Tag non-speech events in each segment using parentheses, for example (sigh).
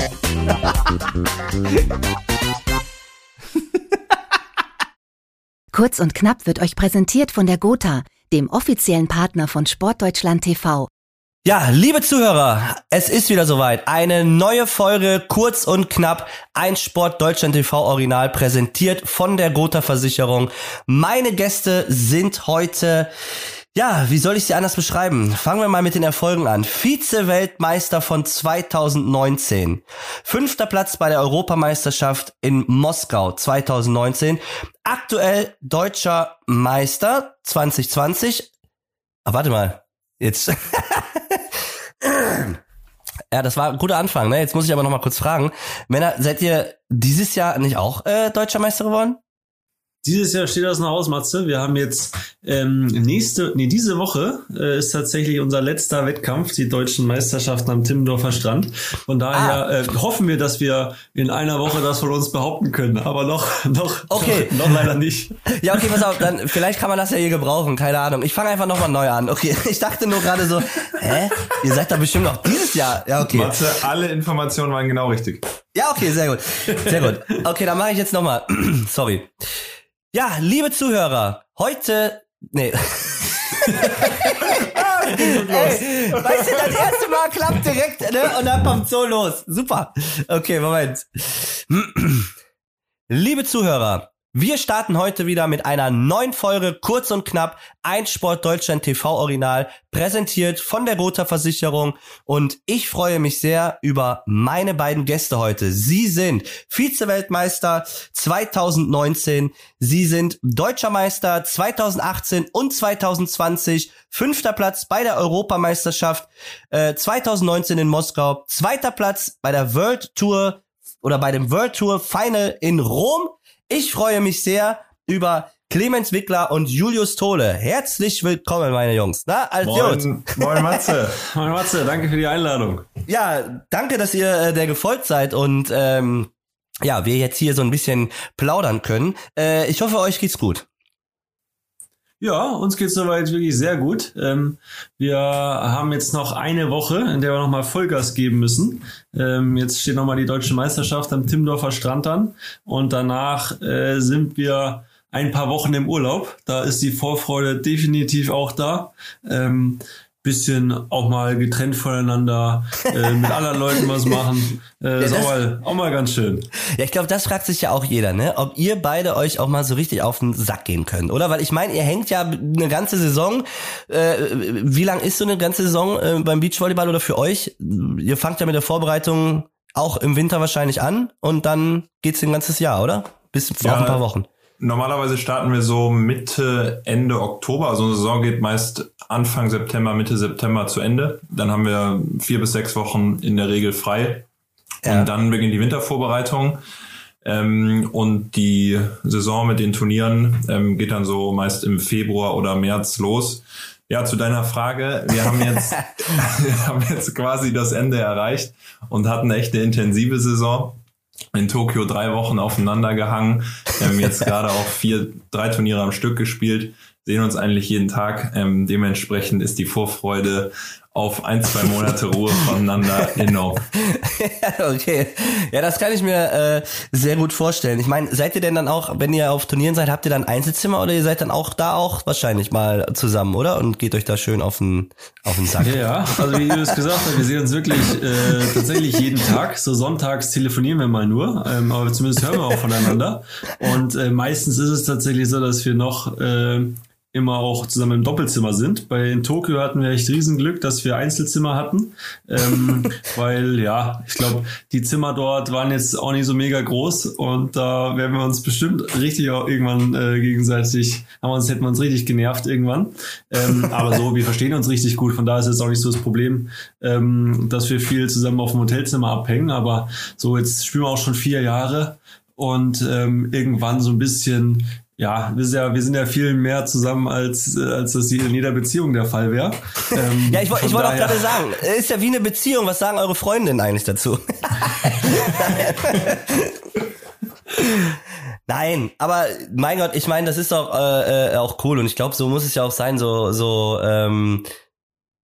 (laughs) Kurz und knapp wird euch präsentiert von der Gotha, dem offiziellen Partner von Sportdeutschland TV. Ja, liebe Zuhörer, es ist wieder soweit. Eine neue Folge, kurz und knapp, ein Sport Deutschland TV Original, präsentiert von der Gotha Versicherung. Meine Gäste sind heute ja, wie soll ich sie anders beschreiben? Fangen wir mal mit den Erfolgen an. Vize-Weltmeister von 2019. Fünfter Platz bei der Europameisterschaft in Moskau 2019. Aktuell deutscher Meister 2020. Ah, warte mal. Jetzt. (laughs) ja, das war ein guter Anfang, ne? Jetzt muss ich aber noch mal kurz fragen. Männer, seid ihr dieses Jahr nicht auch äh, deutscher Meister geworden? Dieses Jahr steht das noch aus, Matze. Wir haben jetzt ähm, nächste, nee, diese Woche äh, ist tatsächlich unser letzter Wettkampf, die deutschen Meisterschaften am Timmendorfer Strand. Von daher ah. äh, hoffen wir, dass wir in einer Woche das von uns behaupten können. Aber noch, (laughs) noch, okay. noch, (laughs) noch leider nicht. Ja, okay, pass auf, dann vielleicht kann man das ja hier gebrauchen, keine Ahnung. Ich fange einfach nochmal neu an. Okay, (laughs) ich dachte nur gerade so, hä? Ihr seid da bestimmt noch dieses Jahr. Ja, okay. Matze, alle Informationen waren genau richtig. Ja, okay, sehr gut. Sehr gut. Okay, dann mache ich jetzt nochmal. (clears throat) Sorry. Ja, liebe Zuhörer, heute. Nee. (laughs) Ey, weißt du, das erste Mal klappt direkt, ne? Und dann kommt so los. Super. Okay, Moment. (clears throat) Liebe Zuhörer, wir starten heute wieder mit einer neuen Folge, kurz und knapp, ein Sport Deutschland TV Original, präsentiert von der Gotha Versicherung und ich freue mich sehr über meine beiden Gäste heute. Sie sind Vize-Weltmeister 2019, Sie sind Deutscher Meister 2018 und 2020, fünfter Platz bei der Europameisterschaft äh, 2019 in Moskau, zweiter Platz bei der World Tour oder bei dem World Tour Final in Rom ich freue mich sehr über Clemens Wickler und Julius Tole. Herzlich willkommen, meine Jungs. Na, als moin, moin Matze. (laughs) moin Matze, danke für die Einladung. Ja, danke, dass ihr äh, der gefolgt seid und ähm, ja, wir jetzt hier so ein bisschen plaudern können. Äh, ich hoffe, euch geht's gut. Ja, uns geht's soweit wirklich sehr gut. Ähm, wir haben jetzt noch eine Woche, in der wir nochmal Vollgas geben müssen. Ähm, jetzt steht nochmal die deutsche Meisterschaft am Timmendorfer Strand an und danach äh, sind wir ein paar Wochen im Urlaub. Da ist die Vorfreude definitiv auch da. Ähm, bisschen auch mal getrennt voneinander, äh, mit anderen Leuten was machen. Äh, ja, ist auch mal, auch mal ganz schön. Ja, ich glaube, das fragt sich ja auch jeder, ne? Ob ihr beide euch auch mal so richtig auf den Sack gehen könnt, oder? Weil ich meine, ihr hängt ja eine ganze Saison. Äh, wie lang ist so eine ganze Saison äh, beim Beachvolleyball oder für euch? Ihr fangt ja mit der Vorbereitung auch im Winter wahrscheinlich an und dann geht's ein ganzes Jahr, oder? Bis ja, auf ein paar Wochen. Normalerweise starten wir so Mitte, Ende Oktober. Also eine Saison geht meist Anfang September, Mitte September zu Ende. Dann haben wir vier bis sechs Wochen in der Regel frei. Ja. Und dann beginnt die Wintervorbereitung. Ähm, und die Saison mit den Turnieren ähm, geht dann so meist im Februar oder März los. Ja, zu deiner Frage. Wir haben jetzt, (laughs) (laughs) wir haben jetzt quasi das Ende erreicht und hatten echt eine intensive Saison in Tokio drei Wochen aufeinander gehangen. Wir haben jetzt (laughs) gerade auch vier, drei Turniere am Stück gespielt, sehen uns eigentlich jeden Tag. Ähm, dementsprechend ist die Vorfreude auf ein, zwei Monate Ruhe voneinander enorm. (laughs) okay. Ja, das kann ich mir äh, sehr gut vorstellen. Ich meine, seid ihr denn dann auch, wenn ihr auf Turnieren seid, habt ihr dann Einzelzimmer oder ihr seid dann auch da auch wahrscheinlich mal zusammen, oder? Und geht euch da schön auf den, auf den Sack. Ja, also wie du es gesagt hast, wir sehen uns wirklich äh, tatsächlich jeden Tag. So sonntags telefonieren wir mal nur, ähm, aber zumindest hören wir auch voneinander. Und äh, meistens ist es tatsächlich so, dass wir noch äh, immer auch zusammen im Doppelzimmer sind. Bei in Tokio hatten wir echt Riesenglück, dass wir Einzelzimmer hatten, ähm, (laughs) weil ja, ich glaube, die Zimmer dort waren jetzt auch nicht so mega groß und da werden wir uns bestimmt richtig auch irgendwann äh, gegenseitig, haben uns hätten wir uns richtig genervt irgendwann. Ähm, (laughs) aber so, wir verstehen uns richtig gut, von daher ist es auch nicht so das Problem, ähm, dass wir viel zusammen auf dem Hotelzimmer abhängen. Aber so jetzt spielen wir auch schon vier Jahre und ähm, irgendwann so ein bisschen ja, wir sind ja, wir sind ja viel mehr zusammen, als, als das in jeder Beziehung der Fall wäre. Ähm, (laughs) ja, ich, ich wollte auch gerade sagen, ist ja wie eine Beziehung. Was sagen eure Freundinnen eigentlich dazu? (laughs) Nein, aber mein Gott, ich meine, das ist doch äh, äh, auch cool und ich glaube, so muss es ja auch sein, so so ähm,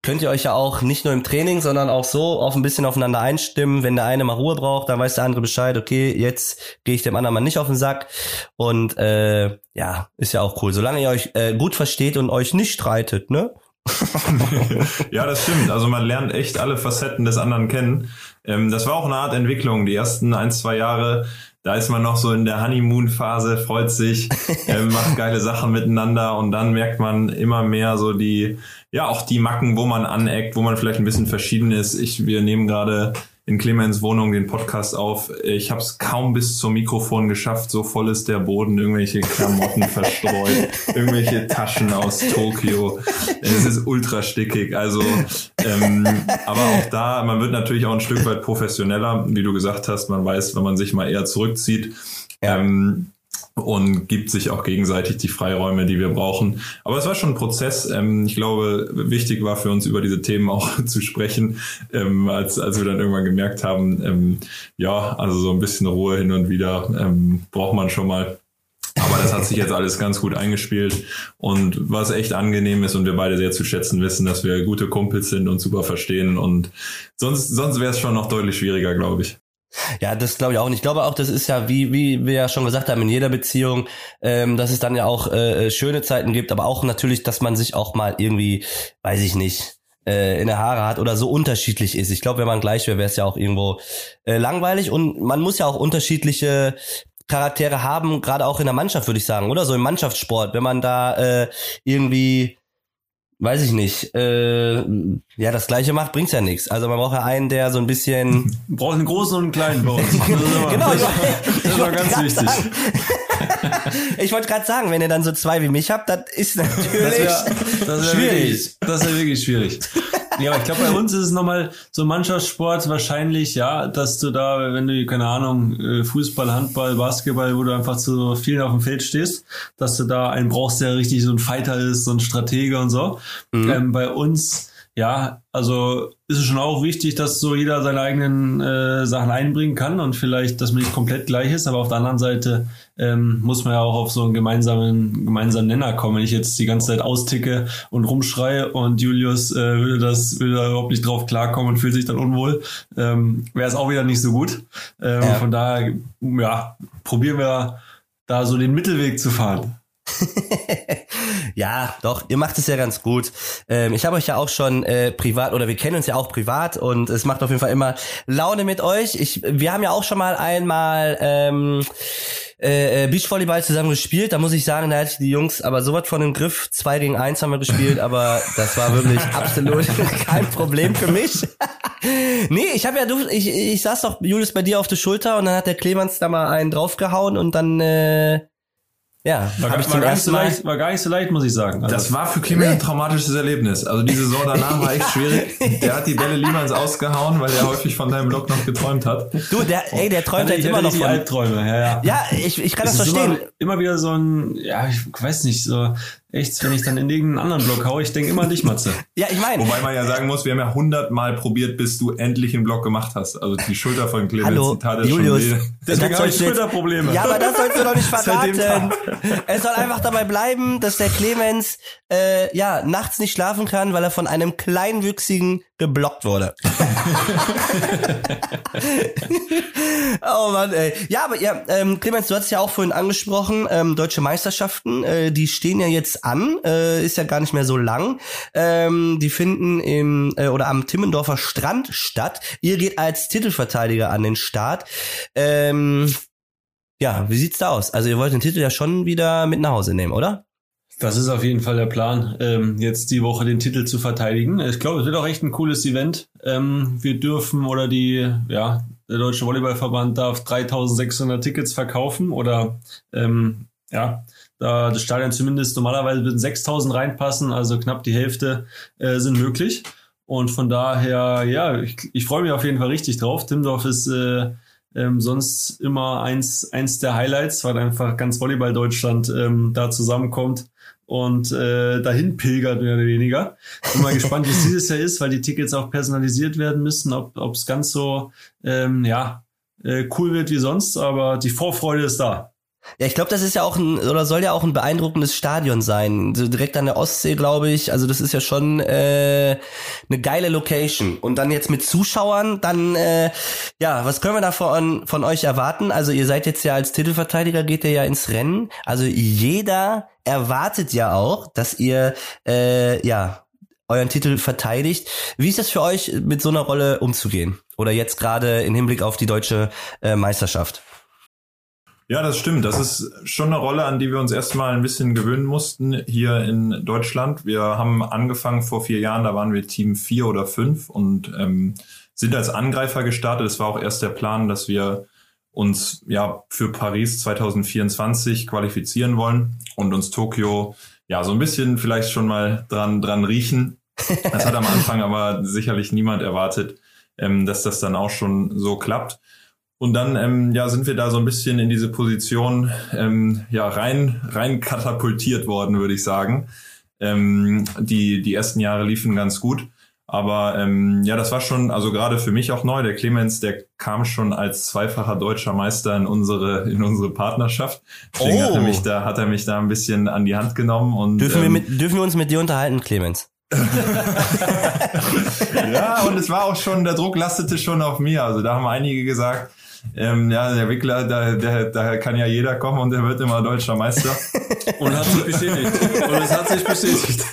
könnt ihr euch ja auch nicht nur im Training, sondern auch so auf ein bisschen aufeinander einstimmen. Wenn der eine mal Ruhe braucht, dann weiß der andere Bescheid, okay, jetzt gehe ich dem anderen mal nicht auf den Sack. Und äh, ja, ist ja auch cool. Solange ihr euch äh, gut versteht und euch nicht streitet, ne? (laughs) ja, das stimmt. Also man lernt echt alle Facetten des anderen kennen. Ähm, das war auch eine Art Entwicklung. Die ersten ein, zwei Jahre da ist man noch so in der Honeymoon-Phase, freut sich, (laughs) äh, macht geile Sachen miteinander und dann merkt man immer mehr so die, ja, auch die Macken, wo man aneckt, wo man vielleicht ein bisschen verschieden ist. Ich, wir nehmen gerade in Clemens Wohnung den Podcast auf. Ich habe es kaum bis zum Mikrofon geschafft. So voll ist der Boden, irgendwelche Klamotten (laughs) verstreut, irgendwelche Taschen aus Tokio. Es ist ultra stickig. Also, ähm, aber auch da, man wird natürlich auch ein Stück weit professioneller, wie du gesagt hast. Man weiß, wenn man sich mal eher zurückzieht. Ja. Ähm, und gibt sich auch gegenseitig die Freiräume, die wir brauchen. Aber es war schon ein Prozess. Ähm, ich glaube, wichtig war für uns über diese Themen auch (laughs) zu sprechen, ähm, als, als wir dann irgendwann gemerkt haben, ähm, ja, also so ein bisschen Ruhe hin und wieder braucht man schon mal. Aber das hat sich jetzt alles ganz gut eingespielt und was echt angenehm ist und wir beide sehr zu schätzen wissen, dass wir gute Kumpels sind und super verstehen und sonst, sonst wäre es schon noch deutlich schwieriger, glaube ich. Ja, das glaube ich auch. Und ich glaube auch, das ist ja, wie, wie wir ja schon gesagt haben, in jeder Beziehung, ähm, dass es dann ja auch äh, schöne Zeiten gibt, aber auch natürlich, dass man sich auch mal irgendwie, weiß ich nicht, äh, in der Haare hat oder so unterschiedlich ist. Ich glaube, wenn man gleich wäre, wäre es ja auch irgendwo äh, langweilig und man muss ja auch unterschiedliche Charaktere haben, gerade auch in der Mannschaft, würde ich sagen, oder so im Mannschaftssport, wenn man da äh, irgendwie weiß ich nicht, äh, ja, das gleiche macht, bringt's ja nichts. Also man braucht ja einen, der so ein bisschen. (laughs) braucht einen großen und einen kleinen bei uns. (laughs) genau, (laughs) das, das war ganz wichtig. ich wollte gerade sagen, wenn ihr dann so zwei wie mich habt, das ist natürlich das wär, das schwierig. Wirklich, das ist ja wirklich schwierig. Ja, aber ich glaube, bei uns ist es nochmal so Mannschaftssport wahrscheinlich, ja, dass du da, wenn du, keine Ahnung, äh, Fußball, Handball, Basketball, wo du einfach zu vielen auf dem Feld stehst, dass du da einen brauchst, der richtig so ein Fighter ist, so ein Stratege und so. Mhm. Ähm, bei uns ja, also ist es schon auch wichtig, dass so jeder seine eigenen äh, Sachen einbringen kann und vielleicht, dass man nicht komplett gleich ist, aber auf der anderen Seite ähm, muss man ja auch auf so einen gemeinsamen, gemeinsamen Nenner kommen. Wenn ich jetzt die ganze Zeit austicke und rumschreie und Julius äh, würde das, würde da überhaupt nicht drauf klarkommen und fühlt sich dann unwohl, ähm, wäre es auch wieder nicht so gut. Ähm, ja. Von daher, ja, probieren wir da so den Mittelweg zu fahren. (laughs) ja, doch, ihr macht es ja ganz gut. Ähm, ich habe euch ja auch schon äh, privat, oder wir kennen uns ja auch privat und es macht auf jeden Fall immer Laune mit euch. Ich, wir haben ja auch schon mal einmal ähm, äh, äh Beachvolleyball zusammen gespielt. Da muss ich sagen, da hatte ich die Jungs aber sowas von im Griff. Zwei gegen eins haben wir gespielt, aber das war wirklich (laughs) absolut (laughs) kein Problem für mich. nee, ich habe ja, du, ich, ich saß doch Julius bei dir auf der Schulter und dann hat der Clemens da mal einen draufgehauen und dann äh, ja, war, gar, war, gar nicht so leicht, war gar nicht so leicht, muss ich sagen. Also das war für Clemens ein traumatisches Erlebnis. Also die Saison danach war echt schwierig. (laughs) Der hat die Bälle niemals ausgehauen, weil er häufig von deinem Blog noch geträumt hat. Du, der, ey, der träumt jetzt immer noch von Albträume. Ja, ja. ja ich, ich kann das, das verstehen. Immer, immer wieder so ein, ja, ich weiß nicht, so echt, wenn ich dann in irgendeinen anderen Block haue, ich denke immer an dich, Matze. (laughs) ja, ich meine. Wobei man ja sagen muss, wir haben ja hundertmal probiert, bis du endlich einen Block gemacht hast. Also die Schulter von Clemens, Hallo, die tat Julius, schon weh. Deswegen habe ich Schulterprobleme. Ja, aber das sollst du doch nicht (laughs) verraten. es soll einfach dabei bleiben, dass der Clemens äh, ja nachts nicht schlafen kann, weil er von einem kleinwüchsigen geblockt wurde. (laughs) oh Mann, ey. Ja, aber ja, ähm, Clemens, du hast ja auch vorhin angesprochen, ähm, deutsche Meisterschaften, äh, die stehen ja jetzt an, äh, ist ja gar nicht mehr so lang. Ähm, die finden im äh, oder am Timmendorfer Strand statt. Ihr geht als Titelverteidiger an den Start. Ähm, ja, wie sieht's da aus? Also ihr wollt den Titel ja schon wieder mit nach Hause nehmen, oder? Das ist auf jeden Fall der Plan, ähm, jetzt die Woche den Titel zu verteidigen. Ich glaube, es wird auch echt ein cooles Event. Ähm, wir dürfen oder die, ja, der Deutsche Volleyballverband darf 3600 Tickets verkaufen oder, ähm, ja, da das Stadion zumindest normalerweise würden 6000 reinpassen, also knapp die Hälfte äh, sind möglich. Und von daher, ja, ich, ich freue mich auf jeden Fall richtig drauf. Timdorf ist äh, ähm, sonst immer eins, eins der Highlights, weil einfach ganz Volleyball Deutschland ähm, da zusammenkommt und äh, dahin pilgert, mehr oder weniger. Bin mal gespannt, wie es dieses Jahr ist, weil die Tickets auch personalisiert werden müssen, ob es ganz so ähm, ja, äh, cool wird wie sonst, aber die Vorfreude ist da. Ja, ich glaube, das ist ja auch ein, oder soll ja auch ein beeindruckendes Stadion sein. So direkt an der Ostsee, glaube ich. Also das ist ja schon äh, eine geile Location. Und dann jetzt mit Zuschauern, dann, äh, ja, was können wir da von, von euch erwarten? Also ihr seid jetzt ja als Titelverteidiger, geht ihr ja ins Rennen. Also jeder erwartet ja auch, dass ihr, äh, ja, euren Titel verteidigt. Wie ist das für euch, mit so einer Rolle umzugehen? Oder jetzt gerade im Hinblick auf die deutsche äh, Meisterschaft? Ja, das stimmt. Das ist schon eine Rolle, an die wir uns erstmal ein bisschen gewöhnen mussten hier in Deutschland. Wir haben angefangen vor vier Jahren, da waren wir Team vier oder fünf und ähm, sind als Angreifer gestartet. Es war auch erst der Plan, dass wir uns ja für Paris 2024 qualifizieren wollen und uns Tokio ja so ein bisschen vielleicht schon mal dran dran riechen. Das hat am Anfang aber sicherlich niemand erwartet, ähm, dass das dann auch schon so klappt. Und dann ähm, ja, sind wir da so ein bisschen in diese Position ähm, ja, rein, rein katapultiert worden, würde ich sagen. Ähm, die, die ersten Jahre liefen ganz gut. Aber ähm, ja, das war schon, also gerade für mich auch neu. Der Clemens, der kam schon als zweifacher deutscher Meister in unsere, in unsere Partnerschaft. Deswegen oh. hat, er mich da, hat er mich da ein bisschen an die Hand genommen. Und, dürfen, ähm, wir mit, dürfen wir uns mit dir unterhalten, Clemens? (laughs) ja, und es war auch schon, der Druck lastete schon auf mir. Also da haben einige gesagt, ähm, ja, der Wickler, da, der, da kann ja jeder kommen und der wird immer deutscher Meister. (laughs) und hat sich bestätigt. Und es hat sich bestätigt.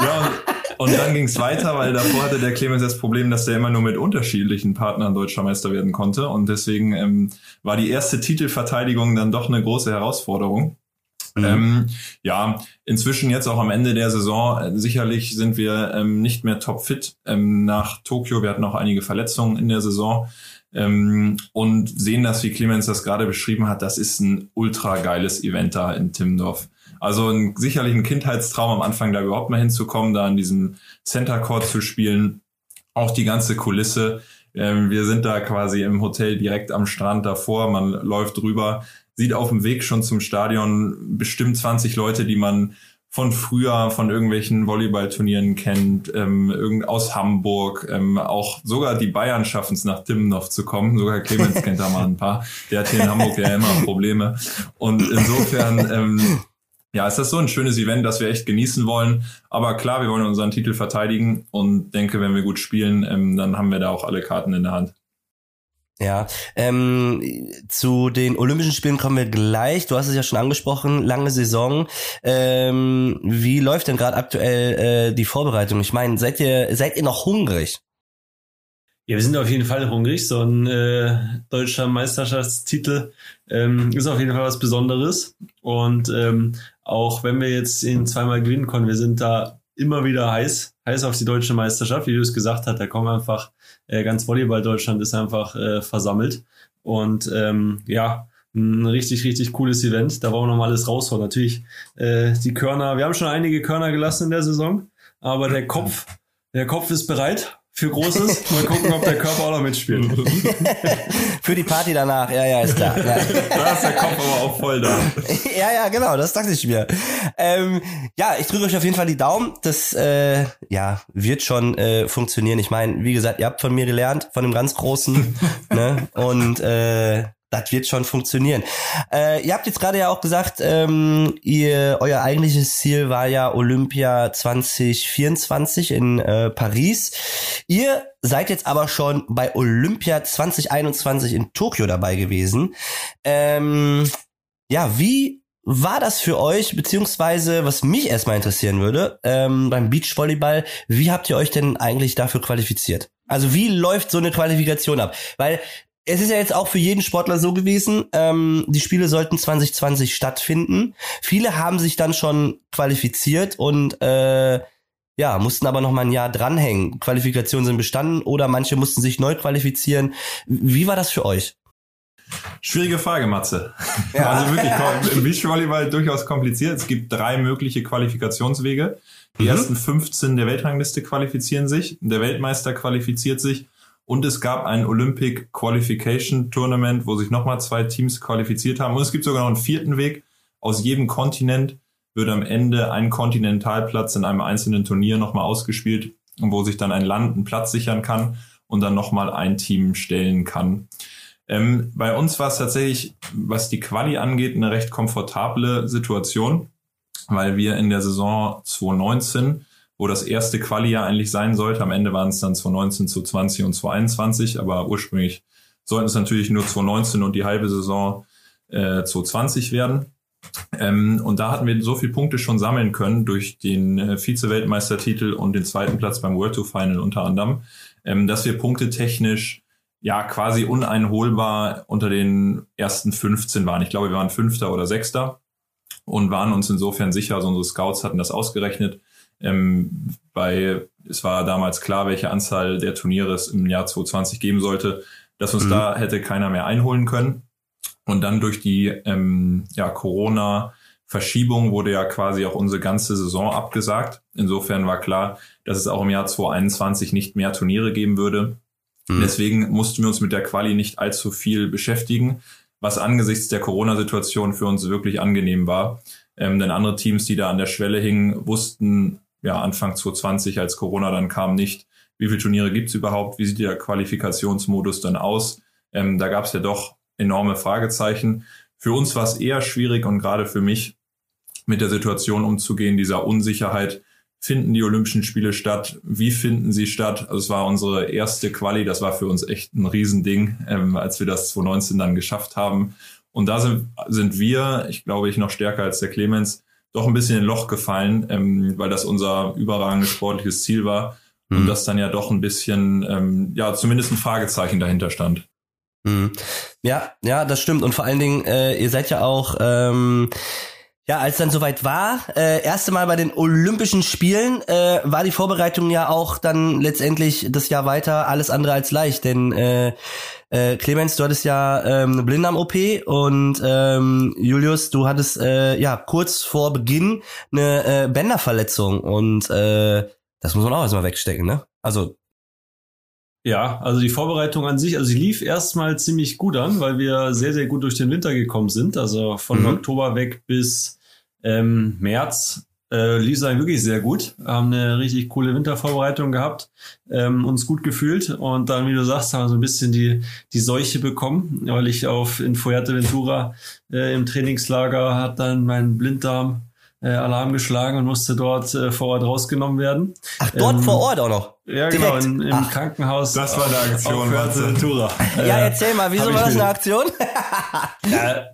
ja, und, und dann ging es weiter, weil davor hatte der Clemens das Problem, dass der immer nur mit unterschiedlichen Partnern deutscher Meister werden konnte. Und deswegen ähm, war die erste Titelverteidigung dann doch eine große Herausforderung. Mhm. Ähm, ja, inzwischen jetzt auch am Ende der Saison, äh, sicherlich sind wir ähm, nicht mehr topfit ähm, nach Tokio. Wir hatten auch einige Verletzungen in der Saison ähm, und sehen das, wie Clemens das gerade beschrieben hat, das ist ein ultra geiles Event da in Timmendorf. Also ein, sicherlich ein Kindheitstraum am Anfang, da überhaupt mal hinzukommen, da in diesem Center Court zu spielen. Auch die ganze Kulisse. Ähm, wir sind da quasi im Hotel direkt am Strand davor. Man läuft rüber, sieht auf dem Weg schon zum Stadion bestimmt 20 Leute, die man von früher, von irgendwelchen Volleyballturnieren kennt, ähm, irgend aus Hamburg, ähm, auch sogar die Bayern schaffen es nach Timmendorf zu kommen, sogar Clemens kennt da mal ein paar, der hat hier in Hamburg ja immer Probleme und insofern ähm, ja, ist das so ein schönes Event, das wir echt genießen wollen. Aber klar, wir wollen unseren Titel verteidigen und denke, wenn wir gut spielen, ähm, dann haben wir da auch alle Karten in der Hand. Ja, ähm, zu den Olympischen Spielen kommen wir gleich. Du hast es ja schon angesprochen, lange Saison. Ähm, wie läuft denn gerade aktuell äh, die Vorbereitung? Ich meine, seid ihr seid ihr noch hungrig? Ja, wir sind auf jeden Fall hungrig. So ein äh, deutscher Meisterschaftstitel ähm, ist auf jeden Fall was Besonderes. Und ähm, auch wenn wir jetzt ihn zweimal gewinnen konnten, wir sind da immer wieder heiß, heiß auf die deutsche Meisterschaft. Wie du es gesagt hast, da kommen einfach äh, ganz Volleyball Deutschland ist einfach äh, versammelt. Und ähm, ja, ein richtig, richtig cooles Event. Da wollen wir nochmal alles rausholen. Natürlich äh, die Körner, wir haben schon einige Körner gelassen in der Saison, aber der Kopf, der Kopf ist bereit für Großes. Mal gucken, ob der Körper auch noch mitspielt. (laughs) für die Party danach, ja, ja, ist klar. Ja. Da ist der Kopf aber auch voll da. (laughs) ja, ja, genau, das dachte ich mir. Ähm, ja, ich drücke euch auf jeden Fall die Daumen. Das äh, ja, wird schon äh, funktionieren. Ich meine, wie gesagt, ihr habt von mir gelernt, von dem ganz Großen. (laughs) ne? Und äh, das wird schon funktionieren. Äh, ihr habt jetzt gerade ja auch gesagt, ähm, ihr, euer eigentliches Ziel war ja Olympia 2024 in äh, Paris. Ihr seid jetzt aber schon bei Olympia 2021 in Tokio dabei gewesen. Ähm, ja, wie war das für euch, beziehungsweise was mich erstmal interessieren würde, ähm, beim Beachvolleyball, wie habt ihr euch denn eigentlich dafür qualifiziert? Also wie läuft so eine Qualifikation ab? Weil es ist ja jetzt auch für jeden Sportler so gewesen, ähm, die Spiele sollten 2020 stattfinden. Viele haben sich dann schon qualifiziert und äh, ja, mussten aber noch mal ein Jahr dranhängen. Qualifikationen sind bestanden oder manche mussten sich neu qualifizieren. Wie war das für euch? Schwierige Frage, Matze. Ja. (laughs) Also wirklich, Beachvolleyball durchaus kompliziert. Es gibt drei mögliche Qualifikationswege. Die mhm. ersten 15 der Weltrangliste qualifizieren sich, der Weltmeister qualifiziert sich und es gab ein Olympic Qualification Tournament, wo sich nochmal zwei Teams qualifiziert haben. Und es gibt sogar noch einen vierten Weg. Aus jedem Kontinent wird am Ende ein Kontinentalplatz in einem einzelnen Turnier nochmal ausgespielt, wo sich dann ein Land einen Platz sichern kann und dann nochmal ein Team stellen kann. Ähm, bei uns war es tatsächlich, was die Quali angeht, eine recht komfortable Situation, weil wir in der Saison 2019 wo das erste Quali-Jahr eigentlich sein sollte. Am Ende waren es dann 2019, 2020 und 2021, aber ursprünglich sollten es natürlich nur 2019 und die halbe Saison äh, 2020 werden. Ähm, und da hatten wir so viele Punkte schon sammeln können durch den äh, Vize-Weltmeistertitel und den zweiten Platz beim World Tour Final unter anderem, ähm, dass wir punktetechnisch ja quasi uneinholbar unter den ersten 15 waren. Ich glaube, wir waren Fünfter oder Sechster und waren uns insofern sicher, also unsere Scouts hatten das ausgerechnet. Ähm, bei, es war damals klar, welche Anzahl der Turniere es im Jahr 2020 geben sollte, dass uns mhm. da hätte keiner mehr einholen können. Und dann durch die ähm, ja, Corona-Verschiebung wurde ja quasi auch unsere ganze Saison abgesagt. Insofern war klar, dass es auch im Jahr 2021 nicht mehr Turniere geben würde. Mhm. Deswegen mussten wir uns mit der Quali nicht allzu viel beschäftigen, was angesichts der Corona-Situation für uns wirklich angenehm war. Ähm, denn andere Teams, die da an der Schwelle hingen, wussten ja Anfang 2020, als Corona dann kam, nicht, wie viele Turniere gibt's überhaupt, wie sieht der Qualifikationsmodus dann aus. Ähm, da gab's ja doch enorme Fragezeichen. Für uns war es eher schwierig und gerade für mich mit der Situation umzugehen, dieser Unsicherheit. Finden die Olympischen Spiele statt? Wie finden sie statt? Also es war unsere erste Quali, das war für uns echt ein Riesending, ähm, als wir das 2019 dann geschafft haben. Und da sind, sind wir, ich glaube ich, noch stärker als der Clemens, doch ein bisschen in ein Loch gefallen, ähm, weil das unser überragendes sportliches Ziel war. Mhm. Und das dann ja doch ein bisschen, ähm, ja, zumindest ein Fragezeichen dahinter stand. Mhm. Ja, ja, das stimmt. Und vor allen Dingen, äh, ihr seid ja auch, ähm, ja, als dann soweit war, äh, erste Mal bei den Olympischen Spielen, äh, war die Vorbereitung ja auch dann letztendlich das Jahr weiter alles andere als leicht, denn äh, äh, Clemens, du hattest ja ähm, eine Blinddarm-OP und ähm, Julius, du hattest äh, ja kurz vor Beginn eine äh, Bänderverletzung und äh, das muss man auch erstmal wegstecken, ne? Also ja, also die Vorbereitung an sich, also sie lief erstmal ziemlich gut an, weil wir sehr, sehr gut durch den Winter gekommen sind. Also von mhm. Oktober weg bis ähm, März äh, lief es eigentlich wirklich sehr gut. Haben eine richtig coole Wintervorbereitung gehabt, ähm, uns gut gefühlt und dann, wie du sagst, haben wir so ein bisschen die, die Seuche bekommen, weil ich auf in Fuerteventura äh, im Trainingslager hat dann mein Blinddarm äh, Alarm geschlagen und musste dort äh, vor Ort rausgenommen werden. Ach, dort ähm, vor Ort auch noch? Ja, Direkt. genau, in, im Ach. Krankenhaus. Das war eine Aktion. Ventura. ja, erzähl mal, wieso war das eine Aktion? ja,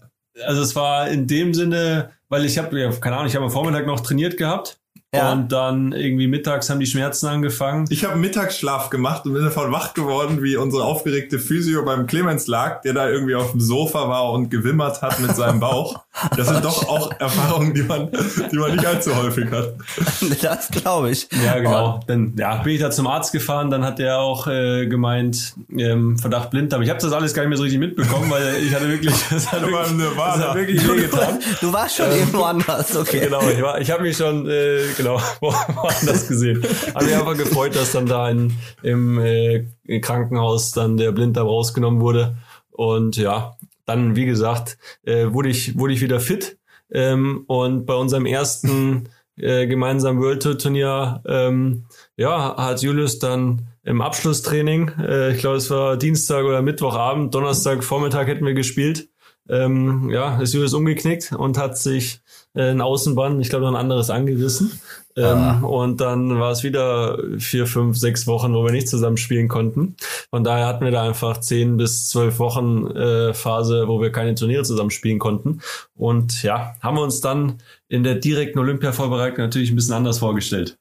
also es war in dem Sinne, weil ich habe, ja, keine Ahnung, ich habe am Vormittag noch trainiert gehabt ja. Und dann irgendwie mittags haben die Schmerzen angefangen. Ich habe Mittagsschlaf gemacht und bin davon wach geworden, wie unsere aufgeregte Physio beim Clemens lag, der da irgendwie auf dem Sofa war und gewimmert hat mit seinem Bauch. (laughs) Das sind doch auch Erfahrungen, die man, die man nicht allzu häufig hat. (laughs) Das glaube ich. Ja, genau. Dann ja, bin ich da zum Arzt gefahren, dann hat der auch äh, gemeint, ähm, Verdacht Blinddarm. Ich habe das alles gar nicht mehr so richtig mitbekommen, weil ich hatte wirklich, (laughs) das hat wirklich, das hat wirklich wehgetan. Du warst schon ähm, irgendwo anders, okay. Genau, ich, war, ich habe mich schon äh, genau, (laughs) woanders gesehen. Aber ich einfach gefreut, dass dann da in, im äh, Krankenhaus dann der Blinddarm rausgenommen wurde. Und ja, dann, wie gesagt, äh, wurde, ich, wurde ich wieder fit. Ähm, und bei unserem ersten (laughs) äh, gemeinsamen World Tour Turnier, ähm, ja, hat Julius dann im Abschlusstraining, äh, ich glaube, es war Dienstag oder Mittwochabend, Donnerstag Vormittag hätten wir gespielt. Ähm, ja, ist Julius umgeknickt und hat sich äh, ein Außenband, ich glaube, noch ein anderes angerissen. Ähm, ah. Und dann war es wieder vier, fünf, sechs Wochen, wo wir nicht zusammen spielen konnten. Von daher hatten wir da einfach zehn bis zwölf Wochen äh, Phase, wo wir keine Turniere zusammen spielen konnten. Und ja, haben wir uns dann in der direkten Olympia-Vorbereitung natürlich ein bisschen anders vorgestellt.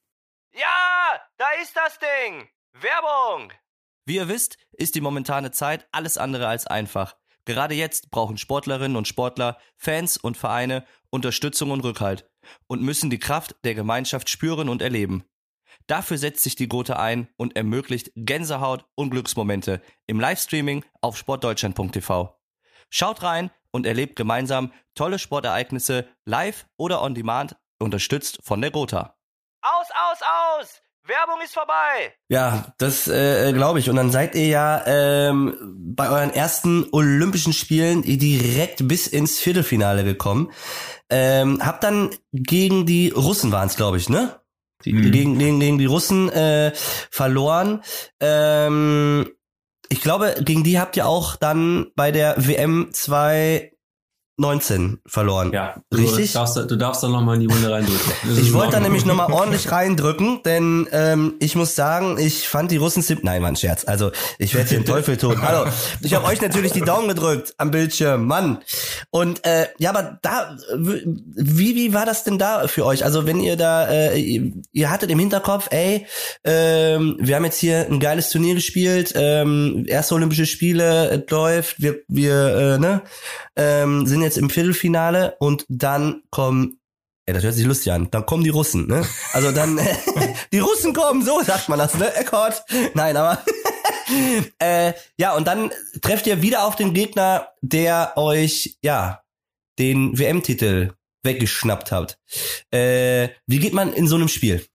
Ja, da ist das Ding. Werbung. Wie ihr wisst, ist die momentane Zeit alles andere als einfach. Gerade jetzt brauchen Sportlerinnen und Sportler, Fans und Vereine Unterstützung und Rückhalt und müssen die Kraft der Gemeinschaft spüren und erleben. Dafür setzt sich die Gotha ein und ermöglicht Gänsehaut und Glücksmomente im Livestreaming auf sportdeutschland.tv. Schaut rein und erlebt gemeinsam tolle Sportereignisse live oder on demand, unterstützt von der Gotha. Aus, aus, aus! Werbung ist vorbei. Ja, das äh, glaube ich. Und dann seid ihr ja ähm, bei euren ersten Olympischen Spielen direkt bis ins Viertelfinale gekommen. Ähm, habt dann gegen die Russen waren es, glaube ich, ne? Die, mhm. gegen, gegen, gegen die Russen äh, verloren. Ähm, ich glaube, gegen die habt ihr auch dann bei der WM 2 19 verloren. Ja, richtig. Du darfst, du darfst da nochmal in die Wunde reindrücken. Ich wollte da nämlich nochmal (laughs) ordentlich reindrücken, denn ähm, ich muss sagen, ich fand die Russen ziemlich. Nein, war ein Scherz. Also ich werde hier den Teufel tun. (laughs) Hallo, ich habe euch natürlich die Daumen gedrückt am Bildschirm, Mann. Und äh, ja, aber da, wie wie war das denn da für euch? Also wenn ihr da, äh, ihr, ihr hattet im Hinterkopf, ey, ähm, wir haben jetzt hier ein geiles Turnier gespielt, ähm, erste Olympische Spiele, es läuft, wir wir äh, ne ähm, sind jetzt im Viertelfinale und dann kommen, ja, das hört sich lustig an, dann kommen die Russen, ne? Also dann, (laughs) die Russen kommen, so sagt man das, ne? Eckhardt. Nein, aber, (laughs) äh, ja, und dann trefft ihr wieder auf den Gegner, der euch, ja, den WM-Titel weggeschnappt hat. Äh, wie geht man in so einem Spiel?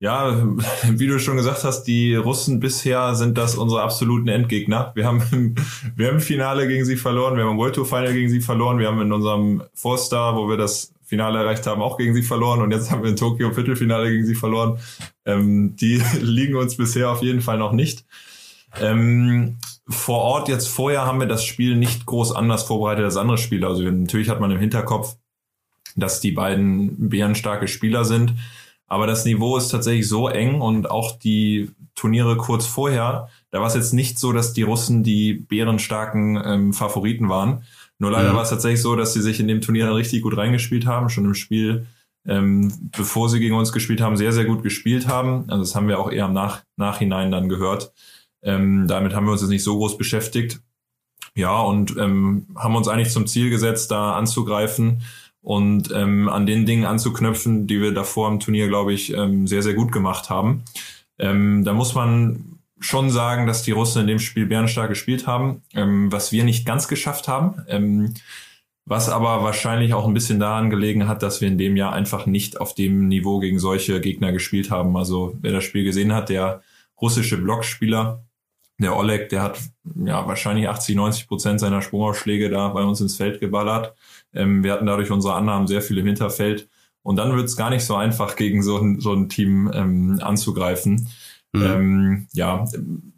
Ja, (laughs) wie du schon gesagt hast, die Russen bisher sind das unsere absoluten Endgegner. Wir haben im, (laughs) wir haben im Finale gegen sie verloren, wir haben im World Tour Final gegen sie verloren, wir haben in unserem Four-Star, wo wir das Finale erreicht haben, auch gegen sie verloren und jetzt haben wir in Tokio Viertelfinale gegen sie verloren. Ähm, die (laughs) liegen uns bisher auf jeden Fall noch nicht. Ähm, vor Ort jetzt vorher haben wir das Spiel nicht groß anders vorbereitet als andere Spiele. Also natürlich hat man im Hinterkopf, dass die beiden bärenstarke Spieler sind. Aber das Niveau ist tatsächlich so eng und auch die Turniere kurz vorher, da war es jetzt nicht so, dass die Russen die bärenstarken ähm, Favoriten waren. Nur leider mhm. war es tatsächlich so, dass sie sich in dem Turnier dann richtig gut reingespielt haben, schon im Spiel, ähm, bevor sie gegen uns gespielt haben, sehr, sehr gut gespielt haben. Also das haben wir auch eher im Nach Nachhinein dann gehört. Ähm, damit haben wir uns jetzt nicht so groß beschäftigt. Ja, und ähm, haben uns eigentlich zum Ziel gesetzt, da anzugreifen und ähm, an den Dingen anzuknüpfen, die wir davor im Turnier, glaube ich, ähm, sehr, sehr gut gemacht haben. Ähm, da muss man schon sagen, dass die Russen in dem Spiel bärenstark gespielt haben, ähm, was wir nicht ganz geschafft haben. Ähm, was aber wahrscheinlich auch ein bisschen daran gelegen hat, dass wir in dem Jahr einfach nicht auf dem Niveau gegen solche Gegner gespielt haben. Also wer das Spiel gesehen hat, der russische Blockspieler, der Oleg, der hat ja wahrscheinlich 80, 90 Prozent seiner Sprungausschläge da bei uns ins Feld geballert. Ähm, wir hatten dadurch unsere Annahmen sehr viel im Hinterfeld. Und dann wird es gar nicht so einfach, gegen so ein, so ein Team ähm, anzugreifen. Mhm. Ähm, ja,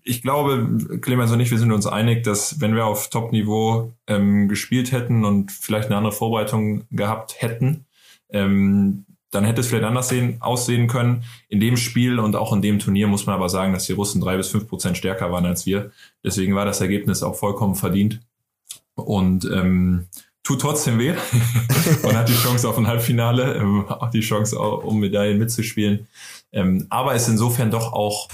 ich glaube, Clemens und ich, wir sind uns einig, dass wenn wir auf Top-Niveau ähm, gespielt hätten und vielleicht eine andere Vorbereitung gehabt hätten, ähm, dann hätte es vielleicht anders sehen, aussehen können. In dem Spiel und auch in dem Turnier muss man aber sagen, dass die Russen drei bis fünf Prozent stärker waren als wir. Deswegen war das Ergebnis auch vollkommen verdient. Und ähm, tut trotzdem weh. (laughs) Man hat die Chance auf ein Halbfinale, ähm, auch die Chance, um Medaillen mitzuspielen. Ähm, aber ist insofern doch auch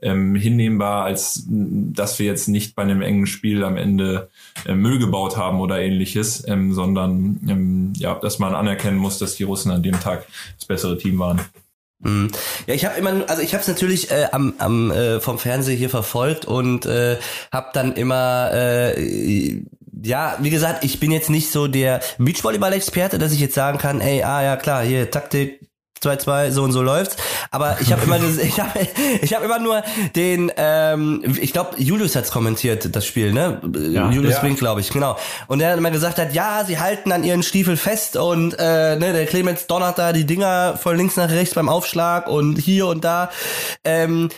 ähm, hinnehmbar, als dass wir jetzt nicht bei einem engen Spiel am Ende äh, Müll gebaut haben oder ähnliches, ähm, sondern ähm, ja, dass man anerkennen muss, dass die Russen an dem Tag das bessere Team waren. Mhm. Ja, ich habe immer, also ich habe es natürlich äh, am, am äh, vom Fernseher hier verfolgt und äh, habe dann immer äh, ja, wie gesagt, ich bin jetzt nicht so der Beachvolleyball-Experte, dass ich jetzt sagen kann, ey, ah ja klar, hier Taktik 2-2, so und so läuft's. Aber ich habe immer, (laughs) ich habe, ich habe immer nur den, ähm, ich glaube, Julius hat's kommentiert, das Spiel, ne? Ja, Julius ja. Brink, glaube ich, genau. Und der hat immer gesagt hat, ja, sie halten an ihren Stiefel fest und äh, ne, der Clemens donnert da die Dinger von links nach rechts beim Aufschlag und hier und da. Ähm,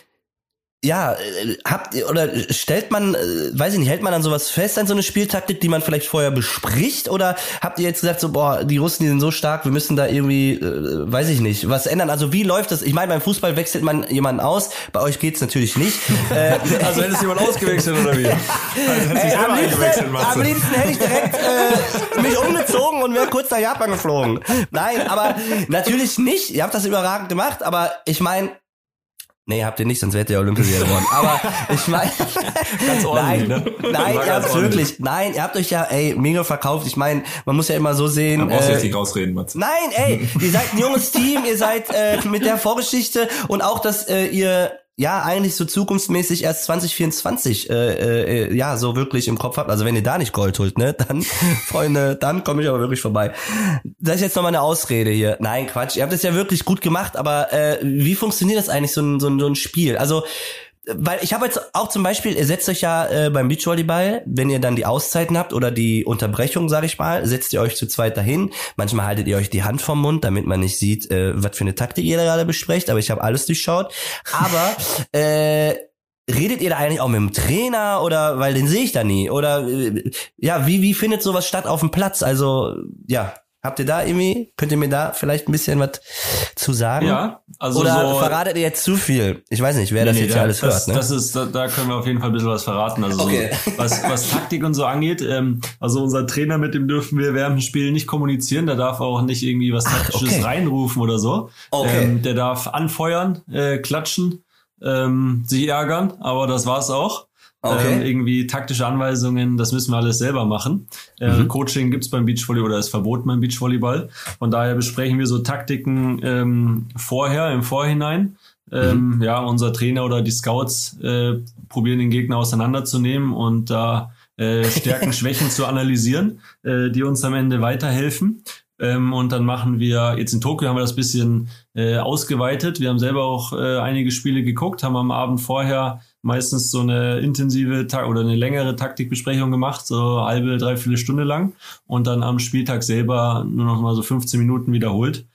ja, äh, habt ihr oder stellt man, äh, weiß ich nicht, hält man dann sowas fest an so eine Spieltaktik, die man vielleicht vorher bespricht? Oder habt ihr jetzt gesagt, so, boah, die Russen, die sind so stark, wir müssen da irgendwie, äh, weiß ich nicht, was ändern? Also wie läuft das? Ich meine, beim Fußball wechselt man jemanden aus, bei euch geht's natürlich nicht. (laughs) äh, also hättest du jemanden ausgewechselt oder wie? Also Ey, am, liebsten, am liebsten hätte ich direkt äh, mich umgezogen und wäre kurz nach Japan geflogen. Nein, aber natürlich nicht. Ihr habt das überragend gemacht, aber ich meine, Nee, habt ihr nicht, sonst wärt ihr Olympiasieger geworden. Aber ich meine, (laughs) ganz ordentlich, nein, ne? nein, ihr habt wirklich, nein, ihr habt euch ja, ey, mega verkauft. Ich meine, man muss ja immer so sehen. Brauchst äh, jetzt nicht rausreden, Mats. Nein, ey, ihr seid ein junges Team, ihr seid äh, mit der Vorgeschichte und auch, dass äh, ihr ja eigentlich so zukunftsmäßig erst 2024 äh, äh, ja so wirklich im Kopf habt. Also wenn ihr da nicht Gold holt, ne, (laughs) dann Freunde, dann komme ich aber wirklich vorbei. Das ist jetzt noch mal eine Ausrede hier. Nein, Quatsch. Ihr habt es ja wirklich gut gemacht, aber äh, wie funktioniert das eigentlich so ein, so ein, so ein Spiel? Also weil ich habe jetzt auch zum Beispiel, ihr setzt euch ja äh, beim Beachvolleyball, wenn ihr dann die Auszeiten habt oder die Unterbrechung, sage ich mal, setzt ihr euch zu zweit dahin. Manchmal haltet ihr euch die Hand vom Mund, damit man nicht sieht, äh, was für eine Taktik ihr da gerade besprecht, aber ich habe alles durchschaut. Aber (laughs) äh, redet ihr da eigentlich auch mit dem Trainer oder weil den sehe ich da nie? Oder äh, ja, wie, wie findet sowas statt auf dem Platz? Also, ja, Habt ihr da irgendwie, könnt ihr mir da vielleicht ein bisschen was zu sagen? Ja, also Oder so, verratet ihr jetzt zu viel? Ich weiß nicht, wer das Nee, jetzt da- hier alles das, hört. Ne? Das ist, da, da können wir auf jeden Fall ein bisschen was verraten. Also Okay. so, (laughs) was, was Taktik und so angeht, ähm, also unser Trainer, mit dem dürfen wir während dem Spiel nicht kommunizieren. Der darf auch nicht irgendwie was Taktisches okay. reinrufen oder so. Okay. Ähm, der darf anfeuern, äh, klatschen, ähm, sich ärgern, aber das war's auch. Okay. Ähm, irgendwie taktische Anweisungen, das müssen wir alles selber machen. Äh, Mhm. Coaching gibt's beim Beachvolleyball oder ist verboten beim Beachvolleyball. Von daher besprechen wir so Taktiken ähm, vorher, im Vorhinein. Ähm, Mhm. Ja, unser Trainer oder die Scouts äh, probieren den Gegner auseinanderzunehmen und da äh, (laughs) Stärken, Schwächen zu analysieren, äh, die uns am Ende weiterhelfen. Ähm, und dann machen wir, jetzt in Tokio haben wir das bisschen äh, ausgeweitet. Wir haben selber auch äh, einige Spiele geguckt, haben am Abend vorher meistens so eine intensive Ta oder eine längere Taktikbesprechung gemacht, so halbe, dreiviertel Stunde lang und dann am Spieltag selber nur noch mal so 15 Minuten wiederholt.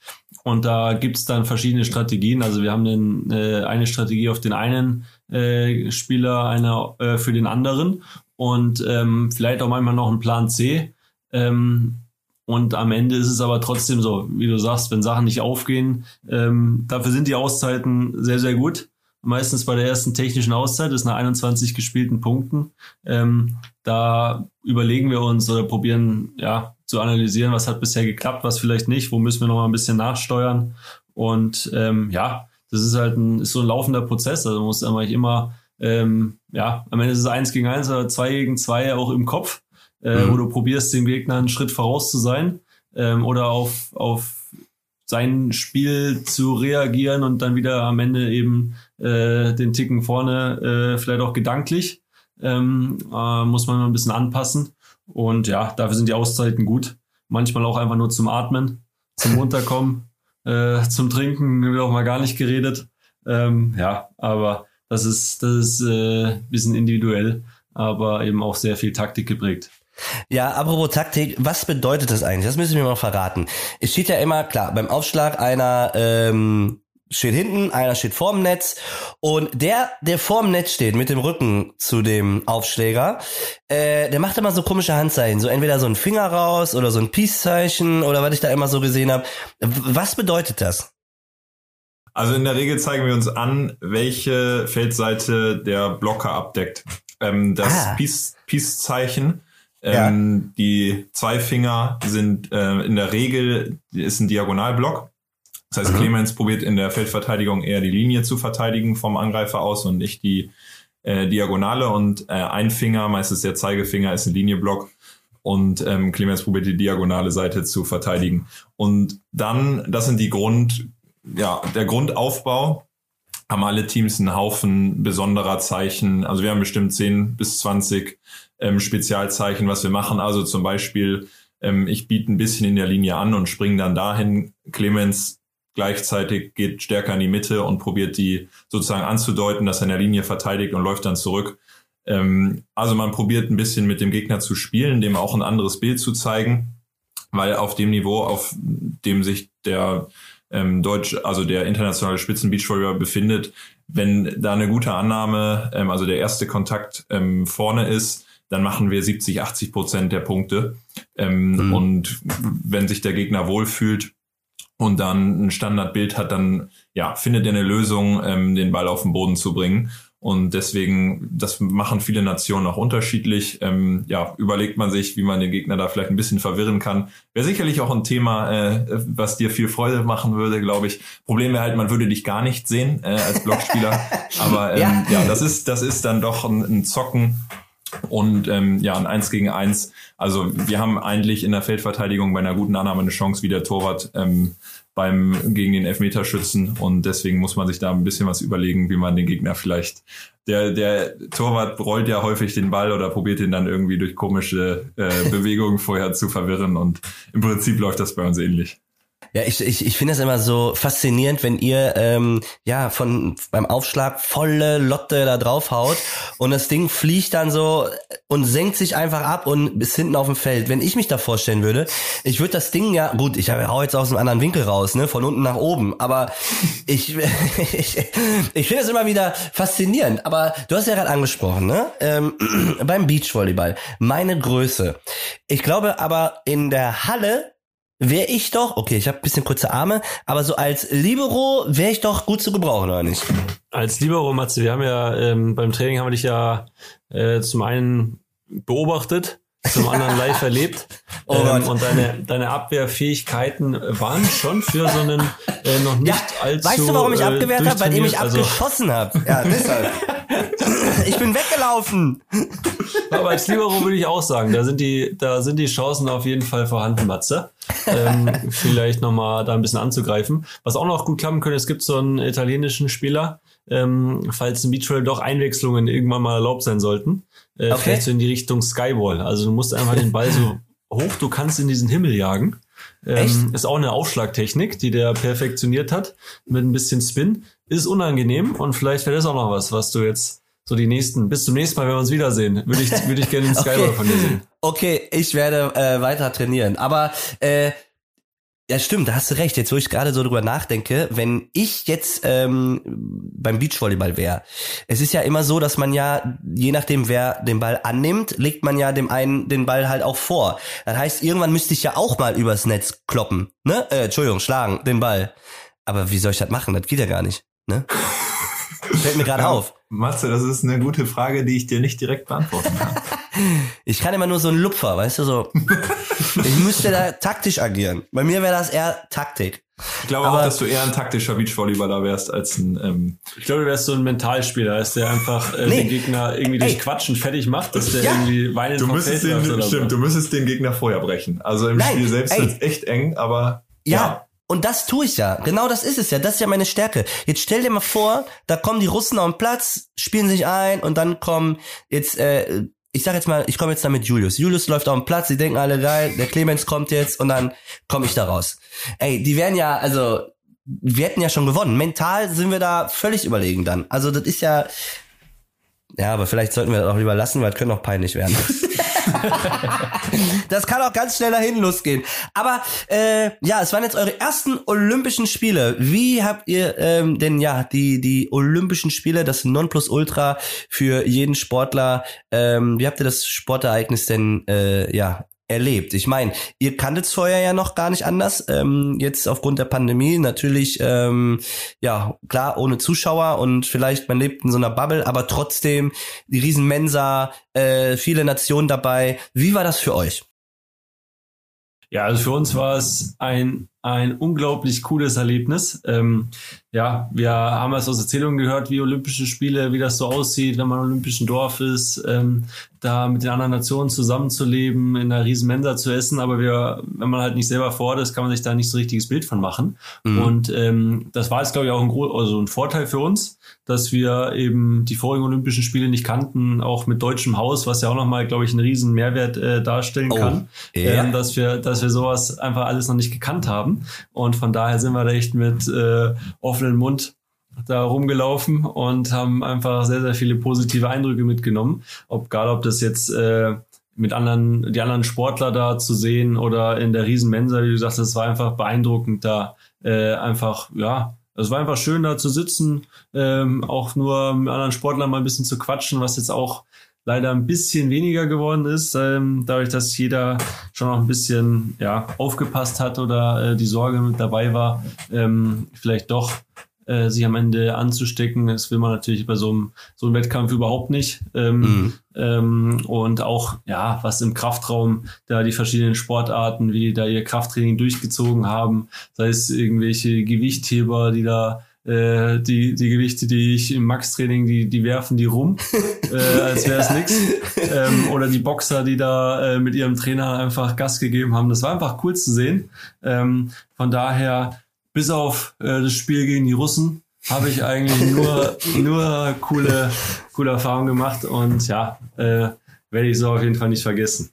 Und da gibt's dann verschiedene Strategien. Also wir haben einen, äh, eine Strategie auf den einen äh, Spieler, eine äh, für den anderen und ähm, vielleicht auch manchmal noch einen Plan C. Ähm, und am Ende ist es aber trotzdem so, wie du sagst, wenn Sachen nicht aufgehen, ähm, dafür sind die Auszeiten sehr, sehr gut. Meistens bei der ersten technischen Auszeit ist nach 21 gespielten Punkten. Ähm, da überlegen wir uns oder probieren ja zu analysieren, was hat bisher geklappt, was vielleicht nicht, wo müssen wir noch mal ein bisschen nachsteuern. Und ähm, ja, das ist halt ein, ist so ein laufender Prozess. Also man muss eigentlich immer, ähm, ja, am Ende ist es eins gegen eins oder zwei gegen zwei auch im Kopf, äh, Mhm. wo du probierst, dem Gegner einen Schritt voraus zu sein ähm, oder auf, auf sein Spiel zu reagieren und dann wieder am Ende eben äh, den Ticken vorne, äh, vielleicht auch gedanklich, ähm, äh, muss man ein bisschen anpassen. Und ja, dafür sind die Auszeiten gut. Manchmal auch einfach nur zum Atmen, zum Runterkommen, (laughs) äh, zum Trinken wird auch mal gar nicht geredet. Ähm, ja, aber das ist, das ist äh, bisschen individuell, aber eben auch sehr viel Taktik geprägt. Ja, apropos Taktik, was bedeutet das eigentlich? Das müssen wir mal verraten. Es steht ja immer, klar, beim Aufschlag einer ähm, steht hinten, einer steht vorm Netz und der, der vorm Netz steht mit dem Rücken zu dem Aufschläger, äh, der macht immer so komische Handzeichen, so entweder so ein Finger raus oder so ein Peace-Zeichen oder was ich da immer so gesehen habe. Was bedeutet das? Also in der Regel zeigen wir uns an, welche Feldseite der Blocker abdeckt. Ähm, das Ah. Peace- Peace-Zeichen, ähm, die zwei Finger sind äh, in der Regel ist ein Diagonalblock. Das heißt, Mhm. Clemens probiert in der Feldverteidigung eher die Linie zu verteidigen vom Angreifer aus und nicht die äh, Diagonale. Und äh, ein Finger, meistens der Zeigefinger, ist ein Linienblock. Und ähm, Clemens probiert die diagonale Seite zu verteidigen. Und dann, das sind die Grund, ja, der Grundaufbau haben alle Teams einen Haufen besonderer Zeichen. Also wir haben bestimmt 10 bis 20 ähm, Spezialzeichen, was wir machen. Also zum Beispiel, ähm, ich biete ein bisschen in der Linie an und springe dann dahin. Clemens gleichzeitig geht stärker in die Mitte und probiert die sozusagen anzudeuten, dass er in der Linie verteidigt und läuft dann zurück. Ähm, also man probiert ein bisschen mit dem Gegner zu spielen, dem auch ein anderes Bild zu zeigen, weil auf dem Niveau, auf dem sich der ähm, Deutsch, also der internationale Spitzen-Beachvolleyball befindet, wenn da eine gute Annahme, ähm, also der erste Kontakt ähm, vorne ist, dann machen wir 70, 80 Prozent der Punkte. Ähm, Mhm. Und wenn sich der Gegner wohlfühlt und dann ein Standardbild hat, dann ja, findet er eine Lösung, ähm, den Ball auf den Boden zu bringen. Und deswegen, das machen viele Nationen auch unterschiedlich. Ähm, ja, überlegt man sich, wie man den Gegner da vielleicht ein bisschen verwirren kann. Wäre sicherlich auch ein Thema, äh, was dir viel Freude machen würde, glaube ich. Problem wäre halt, man würde dich gar nicht sehen äh, als Blockspieler. (laughs) Aber ähm, Ja. ja. das ist, das ist dann doch ein, ein Zocken und ähm, ja, ein Eins gegen Eins. Also wir haben eigentlich in der Feldverteidigung bei einer guten Annahme eine Chance wie der Torwart ähm, beim gegen den Elfmeterschützen und deswegen muss man sich da ein bisschen was überlegen, wie man den Gegner vielleicht. Der der Torwart rollt ja häufig den Ball oder probiert ihn dann irgendwie durch komische äh, Bewegungen vorher zu verwirren und im Prinzip läuft das bei uns ähnlich. Ja, ich, ich, ich finde das immer so faszinierend, wenn ihr ähm, ja von beim Aufschlag volle Lotte da drauf haut und das Ding fliegt dann so und senkt sich einfach ab und bis hinten auf dem Feld. Wenn ich mich da vorstellen würde, ich würde das Ding ja, gut, ich hau jetzt aus einem anderen Winkel raus, ne, von unten nach oben, aber ich, (laughs) ich, ich finde es immer wieder faszinierend. Aber du hast ja gerade angesprochen, ne, ähm, (clears throat) beim Beachvolleyball, meine Größe. Ich glaube aber in der Halle wäre ich doch, okay, ich habe bisschen kurze Arme, aber so als Libero wäre ich doch gut zu gebrauchen, oder nicht? Als Libero, Matze, wir haben ja ähm, beim Training haben wir dich ja äh, zum einen beobachtet, zum anderen live erlebt. (laughs) Oh ähm, und deine, deine Abwehrfähigkeiten waren schon für so einen äh, noch nicht ja, allzu Weißt du, warum ich äh, abgewehrt habe? Weil ihr mich also, abgeschossen habt. Ja, deshalb. (clears throat) ich bin weggelaufen. Aber als Libero würde ich auch sagen, da sind die, da sind die Chancen auf jeden Fall vorhanden, Matze. Ähm, (laughs) vielleicht nochmal da ein bisschen anzugreifen. Was auch noch gut klappen könnte, es gibt so einen italienischen Spieler, ähm, falls im Beachroll doch Einwechslungen irgendwann mal erlaubt sein sollten. Äh, okay. Vielleicht so in die Richtung Skywall. Also du musst einfach den Ball so hoch du kannst in diesen Himmel jagen. Ähm, ist auch eine Aufschlagtechnik, die der perfektioniert hat, mit ein bisschen Spin. Ist unangenehm und vielleicht wäre das auch noch was, was du jetzt so die nächsten, bis zum nächsten Mal, wenn wir uns wiedersehen, würde ich, würde ich gerne den Skywall (laughs) okay. von dir sehen. Okay, ich werde äh, weiter trainieren. Aber äh, ja, stimmt, da hast du recht. Jetzt, wo ich gerade so drüber nachdenke, wenn ich jetzt ähm, beim Beachvolleyball wäre, es ist ja immer so, dass man ja, je nachdem, wer den Ball annimmt, legt man ja dem einen den Ball halt auch vor. Das heißt, irgendwann müsste ich ja auch mal übers Netz kloppen, ne? Äh, Entschuldigung, schlagen, den Ball. Aber wie soll ich das machen? Das geht ja gar nicht, ne? (laughs) Fällt mir gerade ja, auf. Matze, das ist eine gute Frage, die ich dir nicht direkt beantworten kann. (laughs) ich kann immer nur so ein Lupfer, weißt du, so. (laughs) ich müsste da taktisch agieren. Bei mir wäre das eher Taktik. Ich glaube Aber, auch, dass du eher ein taktischer Beachvolleyballer wärst als ein. Ähm ich glaube, du wärst so ein Mentalspieler, dass der einfach äh, nee. den Gegner irgendwie durch Quatschen fertig macht, dass der ja. irgendwie weinend du müsstest den, Stimmt, so. du müsstest den Gegner vorher brechen. Also im Nein. Spiel selbst wird echt eng, aber. ja. ja. Und das tue ich ja. Genau das ist es ja. Das ist ja meine Stärke. Jetzt stell dir mal vor, da kommen die Russen auf den Platz, spielen sich ein und dann kommen jetzt, äh, ich sag jetzt mal, ich komme jetzt da mit Julius. Julius läuft auf den Platz, die denken alle geil, der Clemens kommt jetzt und dann komme ich da raus. Ey, die werden ja, also, wir hätten ja schon gewonnen. Mental sind wir da völlig überlegen dann. Also das ist ja, ja, aber vielleicht sollten wir das auch lieber lassen, weil es könnte auch peinlich werden. (laughs) (laughs) das kann auch ganz schnell dahin losgehen. Aber äh, ja, es waren jetzt eure ersten Olympischen Spiele. Wie habt ihr ähm, denn ja die die Olympischen Spiele, das Nonplusultra für jeden Sportler? Ähm, wie habt ihr das Sportereignis denn äh, ja erlebt? Ich meine, ihr kanntet es vorher ja noch gar nicht anders. Ähm, jetzt aufgrund der Pandemie natürlich, ähm, ja, klar, ohne Zuschauer und vielleicht man lebt in so einer Bubble, aber trotzdem die Riesenmensa, äh, viele Nationen dabei. Wie war das für euch? Ja, also für uns war es ein, ein unglaublich cooles Erlebnis. Ähm, ja, wir haben es aus Erzählungen gehört, wie Olympische Spiele, wie das so aussieht, wenn man im Olympischen Dorf ist, ähm, da mit den anderen Nationen zusammenzuleben, in einer riesen Mensa zu essen. Aber wir, wenn man halt nicht selber vor Ort ist, kann man sich da nicht so richtiges Bild von machen. Mhm. Und ähm, das war jetzt, glaube ich, auch ein, also ein Vorteil für uns, dass wir eben die vorigen Olympischen Spiele nicht kannten, auch mit deutschem Haus, was ja auch nochmal, glaube ich, einen riesen Mehrwert äh, darstellen oh, kann, yeah. ähm, dass wir, dass wir sowas einfach alles noch nicht gekannt haben. Und von daher sind wir da echt mit äh, offenen Mund da rumgelaufen und haben einfach sehr, sehr viele positive Eindrücke mitgenommen. Ob egal, ob das jetzt äh, mit anderen, die anderen Sportler da zu sehen oder in der Riesenmensa, wie du sagst, das war einfach beeindruckend, da äh, einfach, ja, es war einfach schön da zu sitzen, ähm, auch nur mit anderen Sportlern mal ein bisschen zu quatschen, was jetzt auch leider ein bisschen weniger geworden ist, ähm, dadurch, dass jeder schon noch ein bisschen ja, aufgepasst hat oder äh, die Sorge mit dabei war, ähm, vielleicht doch äh, sich am Ende anzustecken. Das will man natürlich bei so einem, so einem Wettkampf überhaupt nicht. Ähm, mhm. ähm, und auch, ja, was im Kraftraum da die verschiedenen Sportarten, wie die da ihr Krafttraining durchgezogen haben, sei es irgendwelche Gewichtheber, die da äh, die, die Gewichte, die ich im Max-Training, die, die werfen die rum, (laughs) äh, als wäre es nix. Ähm, oder die Boxer, die da äh, mit ihrem Trainer einfach Gas gegeben haben. Das war einfach cool zu sehen. Ähm, von daher bis auf äh, das Spiel gegen die Russen habe ich eigentlich nur, (laughs) nur coole, coole Erfahrungen gemacht und ja, äh, werde ich so auf jeden Fall nicht vergessen.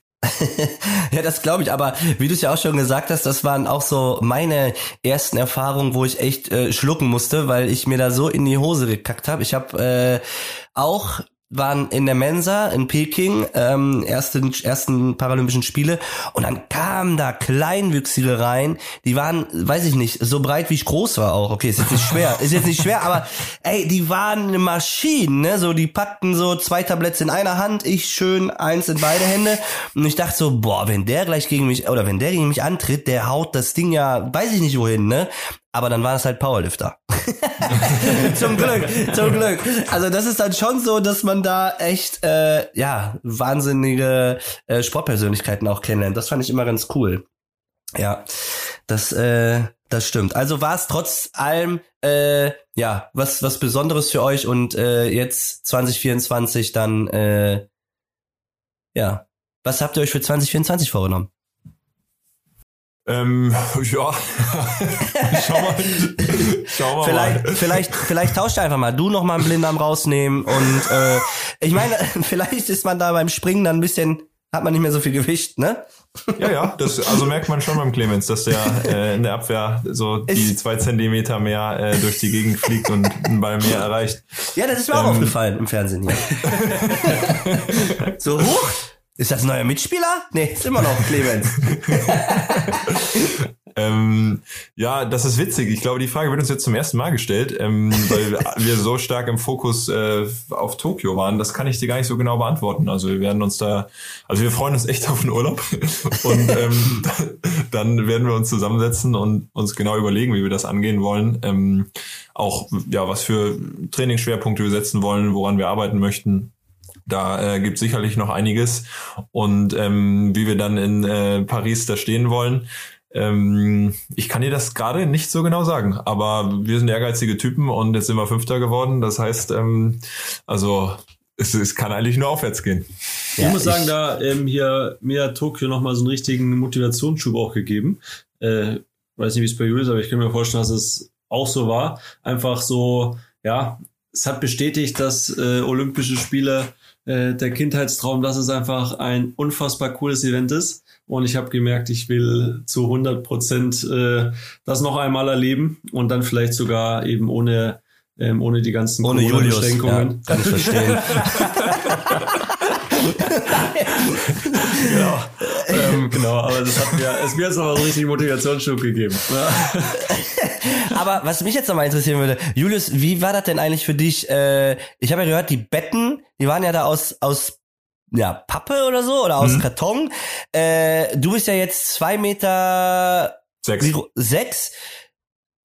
Ja, das glaube ich, aber wie du es ja auch schon gesagt hast, das waren auch so meine ersten Erfahrungen, wo ich echt äh, schlucken musste, weil ich mir da so in die Hose gekackt habe. Ich habe äh, auch waren in der Mensa in Peking, ähm, ersten, ersten Paralympischen Spiele und dann kamen da Kleinwüchsige rein, die waren, weiß ich nicht, so breit wie ich groß war auch. Okay, ist jetzt nicht schwer, ist jetzt nicht schwer, aber ey, die waren Maschinen, ne? So, die packten so zwei Tabletts in einer Hand, ich schön eins in beide Hände und ich dachte so, boah, wenn der gleich gegen mich, oder wenn der gegen mich antritt, der haut das Ding ja, weiß ich nicht wohin, ne? Aber dann war es halt Powerlifter. (laughs) zum Glück, zum Glück. Also das ist dann schon so, dass man da echt äh, ja wahnsinnige äh, Sportpersönlichkeiten auch kennenlernt. Das fand ich immer ganz cool. Ja, das äh, das stimmt. Also war es trotz allem äh, ja was was Besonderes für euch und äh, jetzt 2024 dann äh, ja was habt ihr euch für 2024 vorgenommen? Ähm, (laughs) ja, (laughs) schau mal. Schau mal vielleicht, mal. vielleicht, vielleicht tauscht einfach mal. Du noch mal einen Blinddarm rausnehmen und äh, ich meine, (laughs) vielleicht ist man da beim Springen dann ein bisschen, hat man nicht mehr so viel Gewicht, ne? Ja, ja, das also merkt man schon beim Clemens, dass der äh, in der Abwehr so die ist, zwei Zentimeter mehr äh, durch die Gegend fliegt und einen Ball mehr erreicht. Ja, das ist mir ähm, auch aufgefallen im Fernsehen hier. (laughs) so hoch ist das ein neuer Mitspieler? Nee, ist immer noch Clemens. Ähm, ja, das ist witzig. Ich glaube, die Frage wird uns jetzt zum ersten Mal gestellt, ähm, weil (laughs) wir so stark im Fokus äh, auf Tokio waren. Das kann ich dir gar nicht so genau beantworten. Also wir werden uns da, also wir freuen uns echt auf den Urlaub (laughs) und ähm, dann werden wir uns zusammensetzen und uns genau überlegen, wie wir das angehen wollen. Ähm, auch ja, was für Trainingsschwerpunkte wir setzen wollen, woran wir arbeiten möchten. Da äh, gibt sicherlich noch einiges. Und ähm, wie wir dann in äh, Paris da stehen wollen, ähm, ich kann dir das gerade nicht so genau sagen, aber wir sind ehrgeizige Typen und jetzt sind wir Fünfter geworden. Das heißt, ähm, also es, es kann eigentlich nur aufwärts gehen. Ja, ich muss sagen, da ähm, hier mir hat Tokio nochmal so einen richtigen Motivationsschub auch gegeben. Äh, weiß nicht, wie es bei Julius ist, aber ich kann mir vorstellen, dass es auch so war. Einfach so, ja, es hat bestätigt, dass äh, Olympische Spiele äh, der Kindheitstraum, dass es einfach ein unfassbar cooles Event ist. Und ich habe gemerkt, ich will zu 100 Prozent äh, das noch einmal erleben und dann vielleicht sogar eben ohne ähm, ohne die ganzen ohne Beschränkungen. Ja, kann ich verstehen. (laughs) genau. Ähm, genau, aber das hat mir, es mir jetzt noch einen richtigen Motivationsschub gegeben. (laughs) aber was mich jetzt nochmal interessieren würde, Julius, wie war das denn eigentlich für dich? Äh, ich habe ja gehört, die Betten, die waren ja da aus, aus ja, Pappe oder so oder aus mhm. Karton. Äh, du bist ja jetzt zwei Meter sechs. sechs.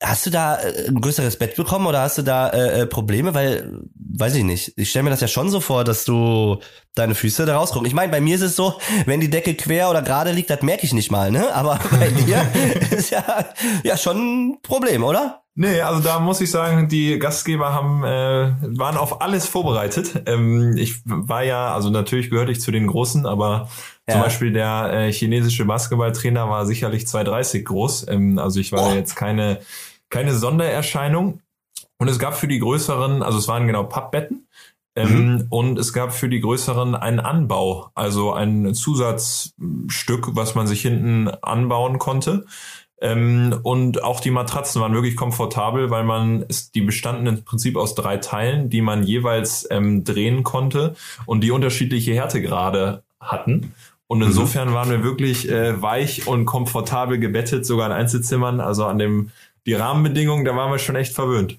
Hast du da äh, ein größeres Bett bekommen oder hast du da äh, äh, Probleme? Weil, weiß ich nicht. Ich stelle mir das ja schon so vor, dass du deine Füße da rausgucken. Ich meine, bei mir ist es so, wenn die Decke quer oder gerade liegt, das merke ich nicht mal, ne? Aber bei (laughs) dir ist ja, ja schon ein Problem, oder? Nee, also da muss ich sagen, die Gastgeber haben äh, waren auf alles vorbereitet. Ähm, ich war ja, also natürlich gehörte ich zu den Großen, aber ja. zum Beispiel der äh, chinesische Basketballtrainer war sicherlich 2,30 groß. Ähm, also ich war oh. jetzt keine keine Sondererscheinung. Und es gab für die größeren, also es waren genau Pappbetten. Ähm, mhm. Und es gab für die größeren einen Anbau, also ein Zusatzstück, was man sich hinten anbauen konnte. Ähm, und auch die Matratzen waren wirklich komfortabel, weil man die bestanden im Prinzip aus drei Teilen, die man jeweils ähm, drehen konnte und die unterschiedliche Härtegrade hatten. Und mhm. insofern waren wir wirklich äh, weich und komfortabel gebettet, sogar in Einzelzimmern. Also an dem die Rahmenbedingungen, da waren wir schon echt verwöhnt.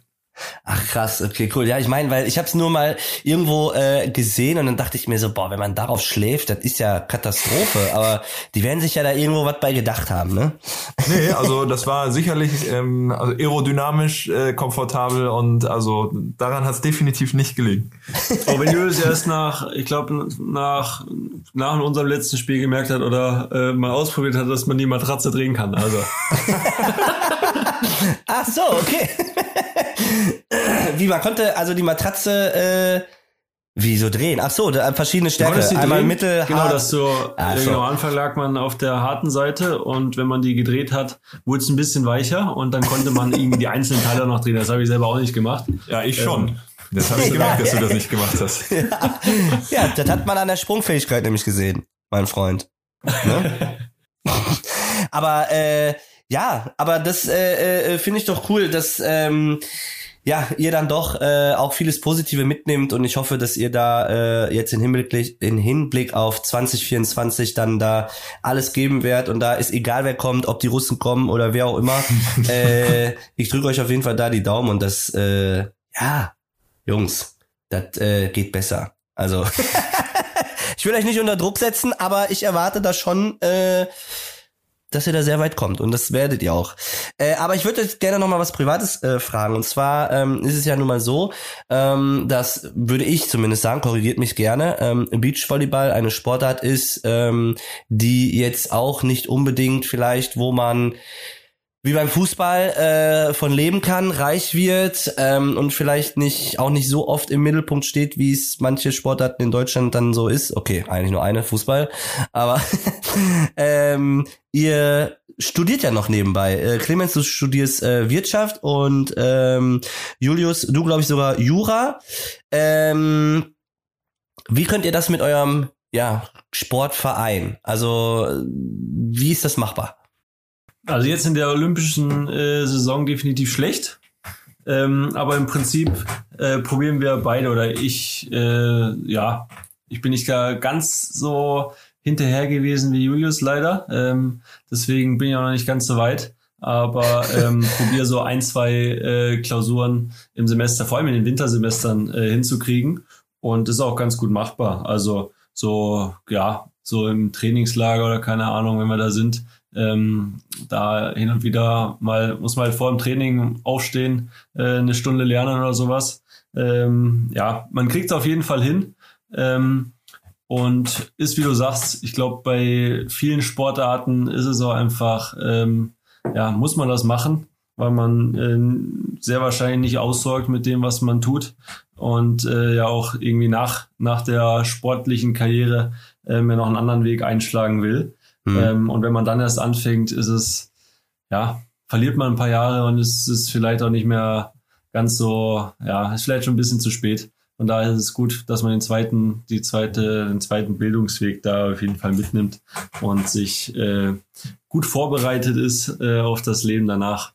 Ach krass, okay, cool. Ja, ich meine, weil ich habe es nur mal irgendwo äh, gesehen und dann dachte ich mir so, boah, wenn man darauf schläft, das ist ja Katastrophe. (laughs) Aber die werden sich ja da irgendwo was bei gedacht haben, ne? Nee, also das war sicherlich ähm, also aerodynamisch äh, komfortabel und also daran hat es definitiv nicht gelegen. (laughs) Aber wenn Julius erst nach, ich glaube, nach, nach unserem letzten Spiel gemerkt hat oder äh, mal ausprobiert hat, dass man die Matratze drehen kann. Also. (laughs) Ach so, okay. Wie man konnte also die Matratze äh, wie so drehen? Ach so, da, verschiedene Stärke. Einmal drehen? mittel, Genau, hart. das so, Ach so. genau, am Anfang lag man auf der harten Seite und wenn man die gedreht hat, wurde es ein bisschen weicher und dann konnte man irgendwie die einzelnen Teile noch drehen. Das habe ich selber auch nicht gemacht. Ja, ich schon. Ähm, das habe ich (laughs) gemerkt, dass du das nicht gemacht hast. (laughs) Ja. ja, das hat man an der Sprungfähigkeit nämlich gesehen, mein Freund. Ne? (laughs) aber äh, ja, aber das äh, äh, finde ich doch cool, dass ähm, ja, ihr dann doch äh, auch vieles Positive mitnimmt und ich hoffe, dass ihr da äh, jetzt in Hinblick, in Hinblick auf 2024 dann da alles geben werdet und da ist egal wer kommt, ob die Russen kommen oder wer auch immer. (laughs) äh, ich drücke euch auf jeden Fall da die Daumen und das, äh, ja, Jungs, das äh, geht besser. Also (laughs) ich will euch nicht unter Druck setzen, aber ich erwarte da schon äh, dass ihr da sehr weit kommt und das werdet ihr auch. Äh, aber ich würde gerne noch mal was Privates äh, fragen und zwar ähm, ist es ja nun mal so, ähm, dass würde ich zumindest sagen, korrigiert mich gerne, ähm, Beachvolleyball eine Sportart ist, ähm, die jetzt auch nicht unbedingt vielleicht, wo man wie beim Fußball äh, von leben kann, reich wird ähm, und vielleicht nicht auch nicht so oft im Mittelpunkt steht, wie es manche Sportarten in Deutschland dann so ist. Okay, eigentlich nur eine Fußball, aber (laughs) ähm, ihr studiert ja noch nebenbei. Äh, Clemens, du studierst äh, Wirtschaft und ähm, Julius, du glaube ich sogar Jura. Ähm, wie könnt ihr das mit eurem ja Sportverein? Also wie ist das machbar? Also jetzt in der olympischen äh, Saison definitiv schlecht. Ähm, aber im Prinzip äh, probieren wir beide oder ich, äh, ja, ich bin nicht gar ganz so hinterher gewesen wie Julius leider. Ähm, deswegen bin ich auch noch nicht ganz so weit. Aber ähm, (laughs) probiere so ein, zwei äh, Klausuren im Semester, vor allem in den Wintersemestern, äh, hinzukriegen. Und das ist auch ganz gut machbar. Also so, ja, so im Trainingslager oder keine Ahnung, wenn wir da sind, ähm, da hin und wieder mal muss man halt vor dem Training aufstehen, äh, eine Stunde lernen oder sowas. Ähm, ja, man kriegt es auf jeden Fall hin. Ähm, und ist, wie du sagst, ich glaube, bei vielen Sportarten ist es auch einfach, ähm, ja, muss man das machen, weil man äh, sehr wahrscheinlich nicht aussorgt mit dem, was man tut. Und äh, ja auch irgendwie nach, nach der sportlichen Karriere äh, mir noch einen anderen Weg einschlagen will. Mhm. Ähm, und wenn man dann erst anfängt, ist es, ja, verliert man ein paar Jahre und es ist vielleicht auch nicht mehr ganz so, ja, ist vielleicht schon ein bisschen zu spät. Und da ist es gut, dass man den zweiten, die zweite, den zweiten Bildungsweg da auf jeden Fall mitnimmt und sich äh, gut vorbereitet ist äh, auf das Leben danach.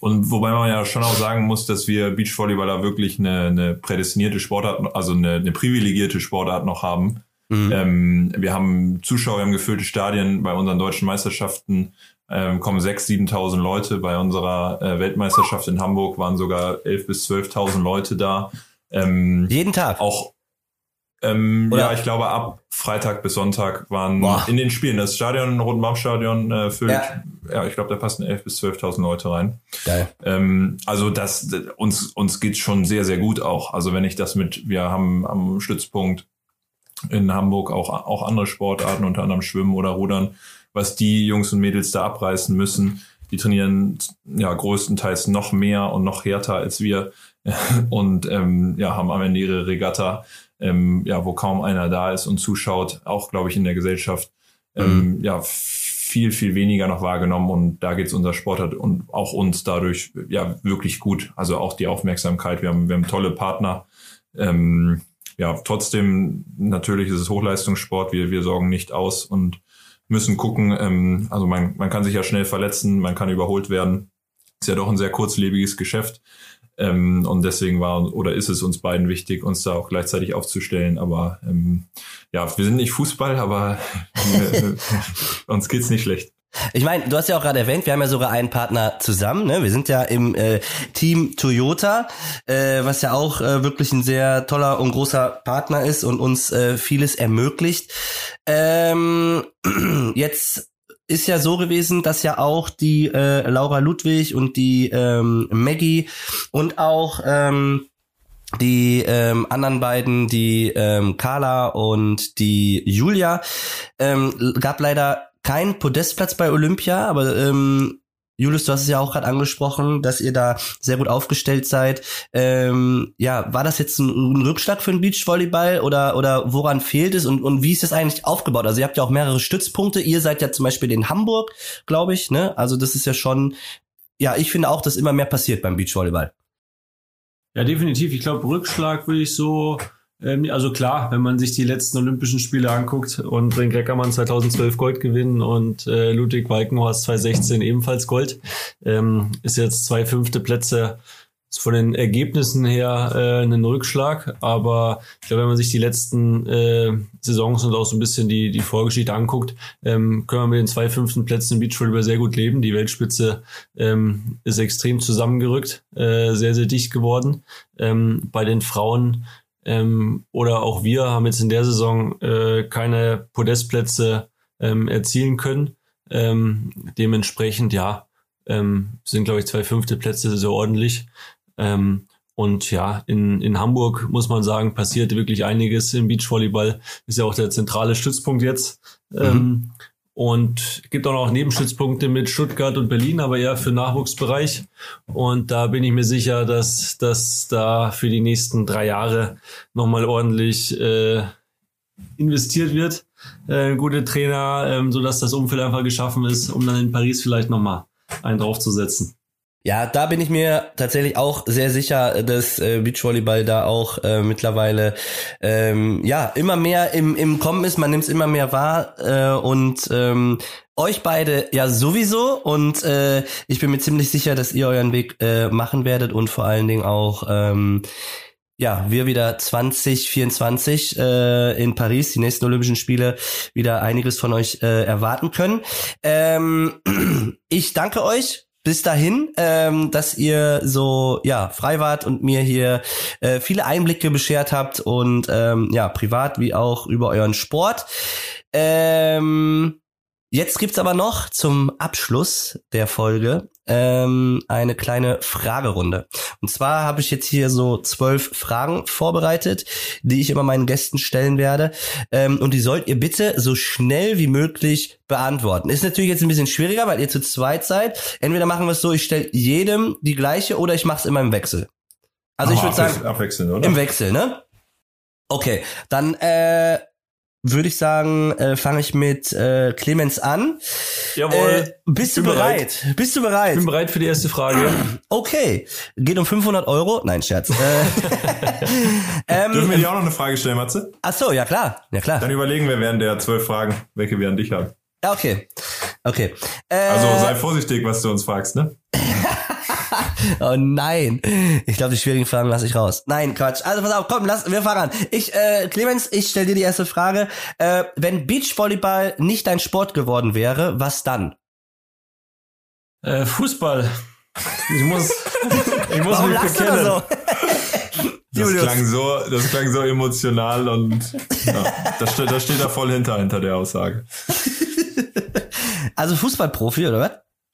Und wobei man ja schon auch sagen muss, dass wir Beachvolleyballer wirklich eine, eine prädestinierte Sportart, also eine, eine privilegierte Sportart noch haben. Mhm. Ähm, wir haben Zuschauer, wir haben gefüllte Stadien bei unseren deutschen Meisterschaften. Ähm, kommen 6.000, 7.000 Leute. Bei unserer äh, Weltmeisterschaft in Hamburg waren sogar 11.000 bis 12.000 Leute da. Ähm, Jeden Tag? Auch, ähm, ja, ich glaube, ab Freitag bis Sonntag waren Boah. in den Spielen. Das Stadion, Rotenbaum-Stadion, äh, füllt, ja. ja, ich glaube, da passen 11.000 bis 12.000 Leute rein. Geil. Ähm, also das, uns, uns geht's schon sehr, sehr gut auch. Also wenn ich das mit, wir haben am Stützpunkt in Hamburg auch, auch andere Sportarten, unter anderem Schwimmen oder Rudern, was die Jungs und Mädels da abreißen müssen. Die trainieren ja größtenteils noch mehr und noch härter als wir (laughs) und ähm, ja, haben am Ende ihre Regatta, ähm, ja, wo kaum einer da ist und zuschaut, auch glaube ich in der Gesellschaft, ähm, mhm. ja, viel, viel weniger noch wahrgenommen und da geht's unser Sportart und auch uns dadurch ja wirklich gut. Also auch die Aufmerksamkeit. Wir haben, wir haben tolle Partner. Ähm, ja, trotzdem, natürlich ist es Hochleistungssport, wir, wir sorgen nicht aus und müssen gucken. Ähm, also man, man kann sich ja schnell verletzen, man kann überholt werden. Ist ja doch ein sehr kurzlebiges Geschäft. Ähm, und deswegen war oder ist es uns beiden wichtig, uns da auch gleichzeitig aufzustellen. Aber ähm, ja, wir sind nicht Fußball, aber (laughs) uns geht's nicht schlecht. Ich meine, du hast ja auch gerade erwähnt, wir haben ja sogar einen Partner zusammen. Ne? Wir sind ja im äh, Team Toyota, äh, was ja auch äh, wirklich ein sehr toller und großer Partner ist und uns äh, vieles ermöglicht. Ähm, (clears throat) jetzt ist ja so gewesen, dass ja auch die äh, Laura Ludwig und die ähm, Maggie und auch ähm, die ähm, anderen beiden, die ähm, Carla und die Julia, ähm, gab leider kein Podestplatz bei Olympia, aber ähm, Julius, du hast es ja auch gerade angesprochen, dass ihr da sehr gut aufgestellt seid. Ähm, ja, war das jetzt ein, ein, Rückschlag für den Beachvolleyball oder oder woran fehlt es und und wie ist das eigentlich aufgebaut? Also ihr habt ja auch mehrere Stützpunkte. Ihr seid ja zum Beispiel in Hamburg, glaube ich. Ne? Also das ist ja schon, ja, ich finde auch, dass immer mehr passiert beim Beachvolleyball. Ja, definitiv. Ich glaube, Rückschlag würde ich so also klar, wenn man sich die letzten Olympischen Spiele anguckt und Brink Reckermann 2012 Gold gewinnen und äh, Ludwig Walkenhorst 2016 ebenfalls Gold, ähm, ist jetzt zwei fünfte Plätze von den Ergebnissen her äh, ein Rückschlag, aber ich glaube, wenn man sich die letzten äh, Saisons und auch so ein bisschen die, die Vorgeschichte anguckt, ähm, können wir mit den zwei fünften Plätzen im Beachvolleyball sehr gut leben. Die Weltspitze ähm, ist extrem zusammengerückt, äh, sehr, sehr dicht geworden. Ähm, bei den Frauen ähm, oder auch wir haben jetzt in der Saison äh, keine Podestplätze ähm, erzielen können. Ähm, dementsprechend, ja, ähm, sind, glaube ich, zwei fünfte Plätze sehr ordentlich. Ähm, und ja, in, in Hamburg muss man sagen, passiert wirklich einiges im Beachvolleyball. Ist ja auch der zentrale Stützpunkt jetzt. Mhm. Ähm, und gibt auch noch Nebenstützpunkte mit Stuttgart und Berlin, aber eher für Nachwuchsbereich. Und da bin ich mir sicher, dass, dass da für die nächsten drei Jahre nochmal ordentlich äh, investiert wird. Äh, gute Trainer, ähm, sodass das Umfeld einfach geschaffen ist, um dann in Paris vielleicht nochmal einen draufzusetzen. Ja, da bin ich mir tatsächlich auch sehr sicher, dass äh, Beachvolleyball da auch äh, mittlerweile ähm, ja immer mehr im, im Kommen ist. Man nimmt es immer mehr wahr äh, und ähm, euch beide ja sowieso und äh, ich bin mir ziemlich sicher, dass ihr euren Weg äh, machen werdet und vor allen Dingen auch ähm, ja, wir wieder 2024 äh, in Paris, die nächsten Olympischen Spiele, wieder einiges von euch äh, erwarten können. Ähm, (clears throat) ich danke euch bis dahin, ähm, dass ihr so ja frei wart und mir hier äh, viele Einblicke beschert habt und ähm, ja privat wie auch über euren Sport. Ähm, Jetzt gibt's aber noch zum Abschluss der Folge ähm, eine kleine Fragerunde. Und zwar habe ich jetzt hier so zwölf Fragen vorbereitet, die ich immer meinen Gästen stellen werde. Ähm, und die sollt ihr bitte so schnell wie möglich beantworten. Ist natürlich jetzt ein bisschen schwieriger, weil ihr zu zweit seid. Entweder machen wir es so, ich stelle jedem die gleiche oder ich mache es immer im Wechsel. Also oh, ich würde sagen, abwechseln, oder? im Wechsel, ne? Okay, dann äh, würde ich sagen, äh, fange ich mit äh, Clemens an. Jawohl. Äh, bist du bereit? bereit? Bist du bereit? Ich bin bereit für die erste Frage. Okay. Geht um 500 Euro? Nein, Scherz. Äh, (laughs) ähm, Dürfen wir dir auch noch eine Frage stellen, Matze? Ach so, ja klar. Ja klar. Dann überlegen wir während der zwölf Fragen, welche wir an dich haben. Ja, okay. Okay. Äh, also sei vorsichtig, was du uns fragst, ne? (laughs) oh nein. Ich glaube, die schwierigen Fragen lasse ich raus. Nein, Quatsch. Also pass auf, komm, lass, wir fangen an. Ich, äh, Clemens, ich stelle dir die erste Frage. Äh, wenn Beachvolleyball nicht dein Sport geworden wäre, was dann? Äh, Fußball. Ich muss, ich muss Warum mich bekennen. So? Das klang so, das klang so emotional und ja, das, das steht da voll hinter, hinter der Aussage. (laughs) Also Fußballprofi, oder was?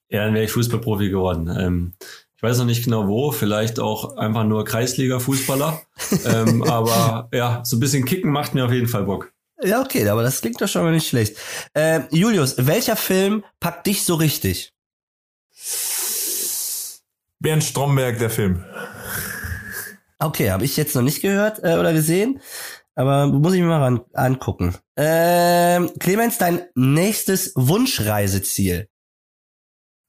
Ja, dann wäre ich Fußballprofi geworden. Ähm, ich weiß noch nicht genau wo, vielleicht auch einfach nur Kreisliga-Fußballer. ähm, (laughs) aber ja, so ein bisschen Kicken macht mir auf jeden Fall Bock. Ja, okay, aber das klingt doch schon mal nicht schlecht. Äh, Julius, welcher Film packt dich so richtig? Bernd Stromberg, der Film. Okay, habe ich jetzt noch nicht gehört äh, oder gesehen, aber muss ich mir mal ran, angucken. Ähm, Clemens, dein nächstes Wunschreiseziel?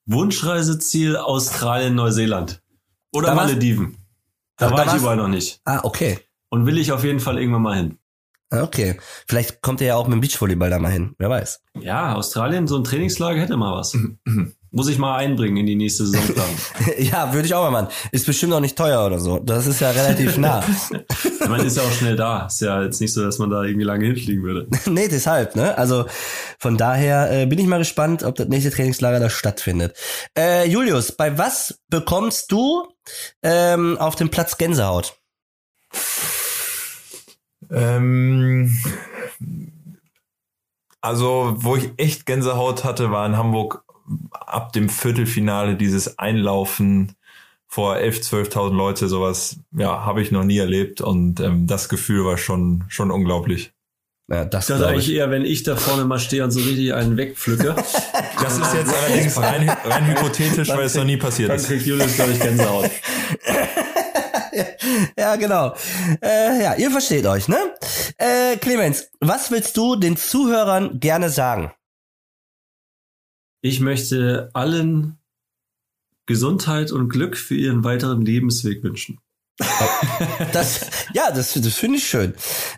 Wunschreiseziel Australien, Neuseeland. Oder da Malediven. Da, da war ich überall noch nicht. Ah, okay. Und will ich auf jeden Fall irgendwann mal hin. Okay. Vielleicht kommt er ja auch mit dem Beachvolleyball da mal hin. Wer weiß. Ja, Australien, so ein Trainingslager hätte mal was. Muss ich mal einbringen in die nächste Saisonplanung. ja, würde ich auch mal machen. Ist bestimmt auch nicht teuer oder so. Das ist ja relativ nah. (laughs) man ist ja auch schnell da. Ist ja jetzt nicht so, dass man da irgendwie lange hinfliegen würde. (laughs) nee, deshalb, ne? Also von daher äh, bin ich mal gespannt, ob das nächste Trainingslager da stattfindet. Äh, Julius, bei was bekommst du ähm, auf dem Platz Gänsehaut? Ähm, also, wo ich echt Gänsehaut hatte, war in Hamburg ab dem Viertelfinale dieses Einlaufen vor 11, 12.000 Leute, sowas, ja, habe ich noch nie erlebt und ähm, das Gefühl war schon, schon unglaublich. Ja, das das eigentlich eher, wenn ich da vorne mal stehe und so richtig einen wegpflücke. (laughs) das ist jetzt (laughs) allerdings rein, rein hypothetisch, weil es noch nie passiert dann ist. Dann kriegt Julius, glaube ich, Gänsehaut. (laughs) ja, genau. Äh, ja, ihr versteht euch, ne? Äh, Clemens, was willst du den Zuhörern gerne sagen? Ich möchte allen Gesundheit und Glück für ihren weiteren Lebensweg wünschen. (laughs) Das, ja, das, das finde ich schön.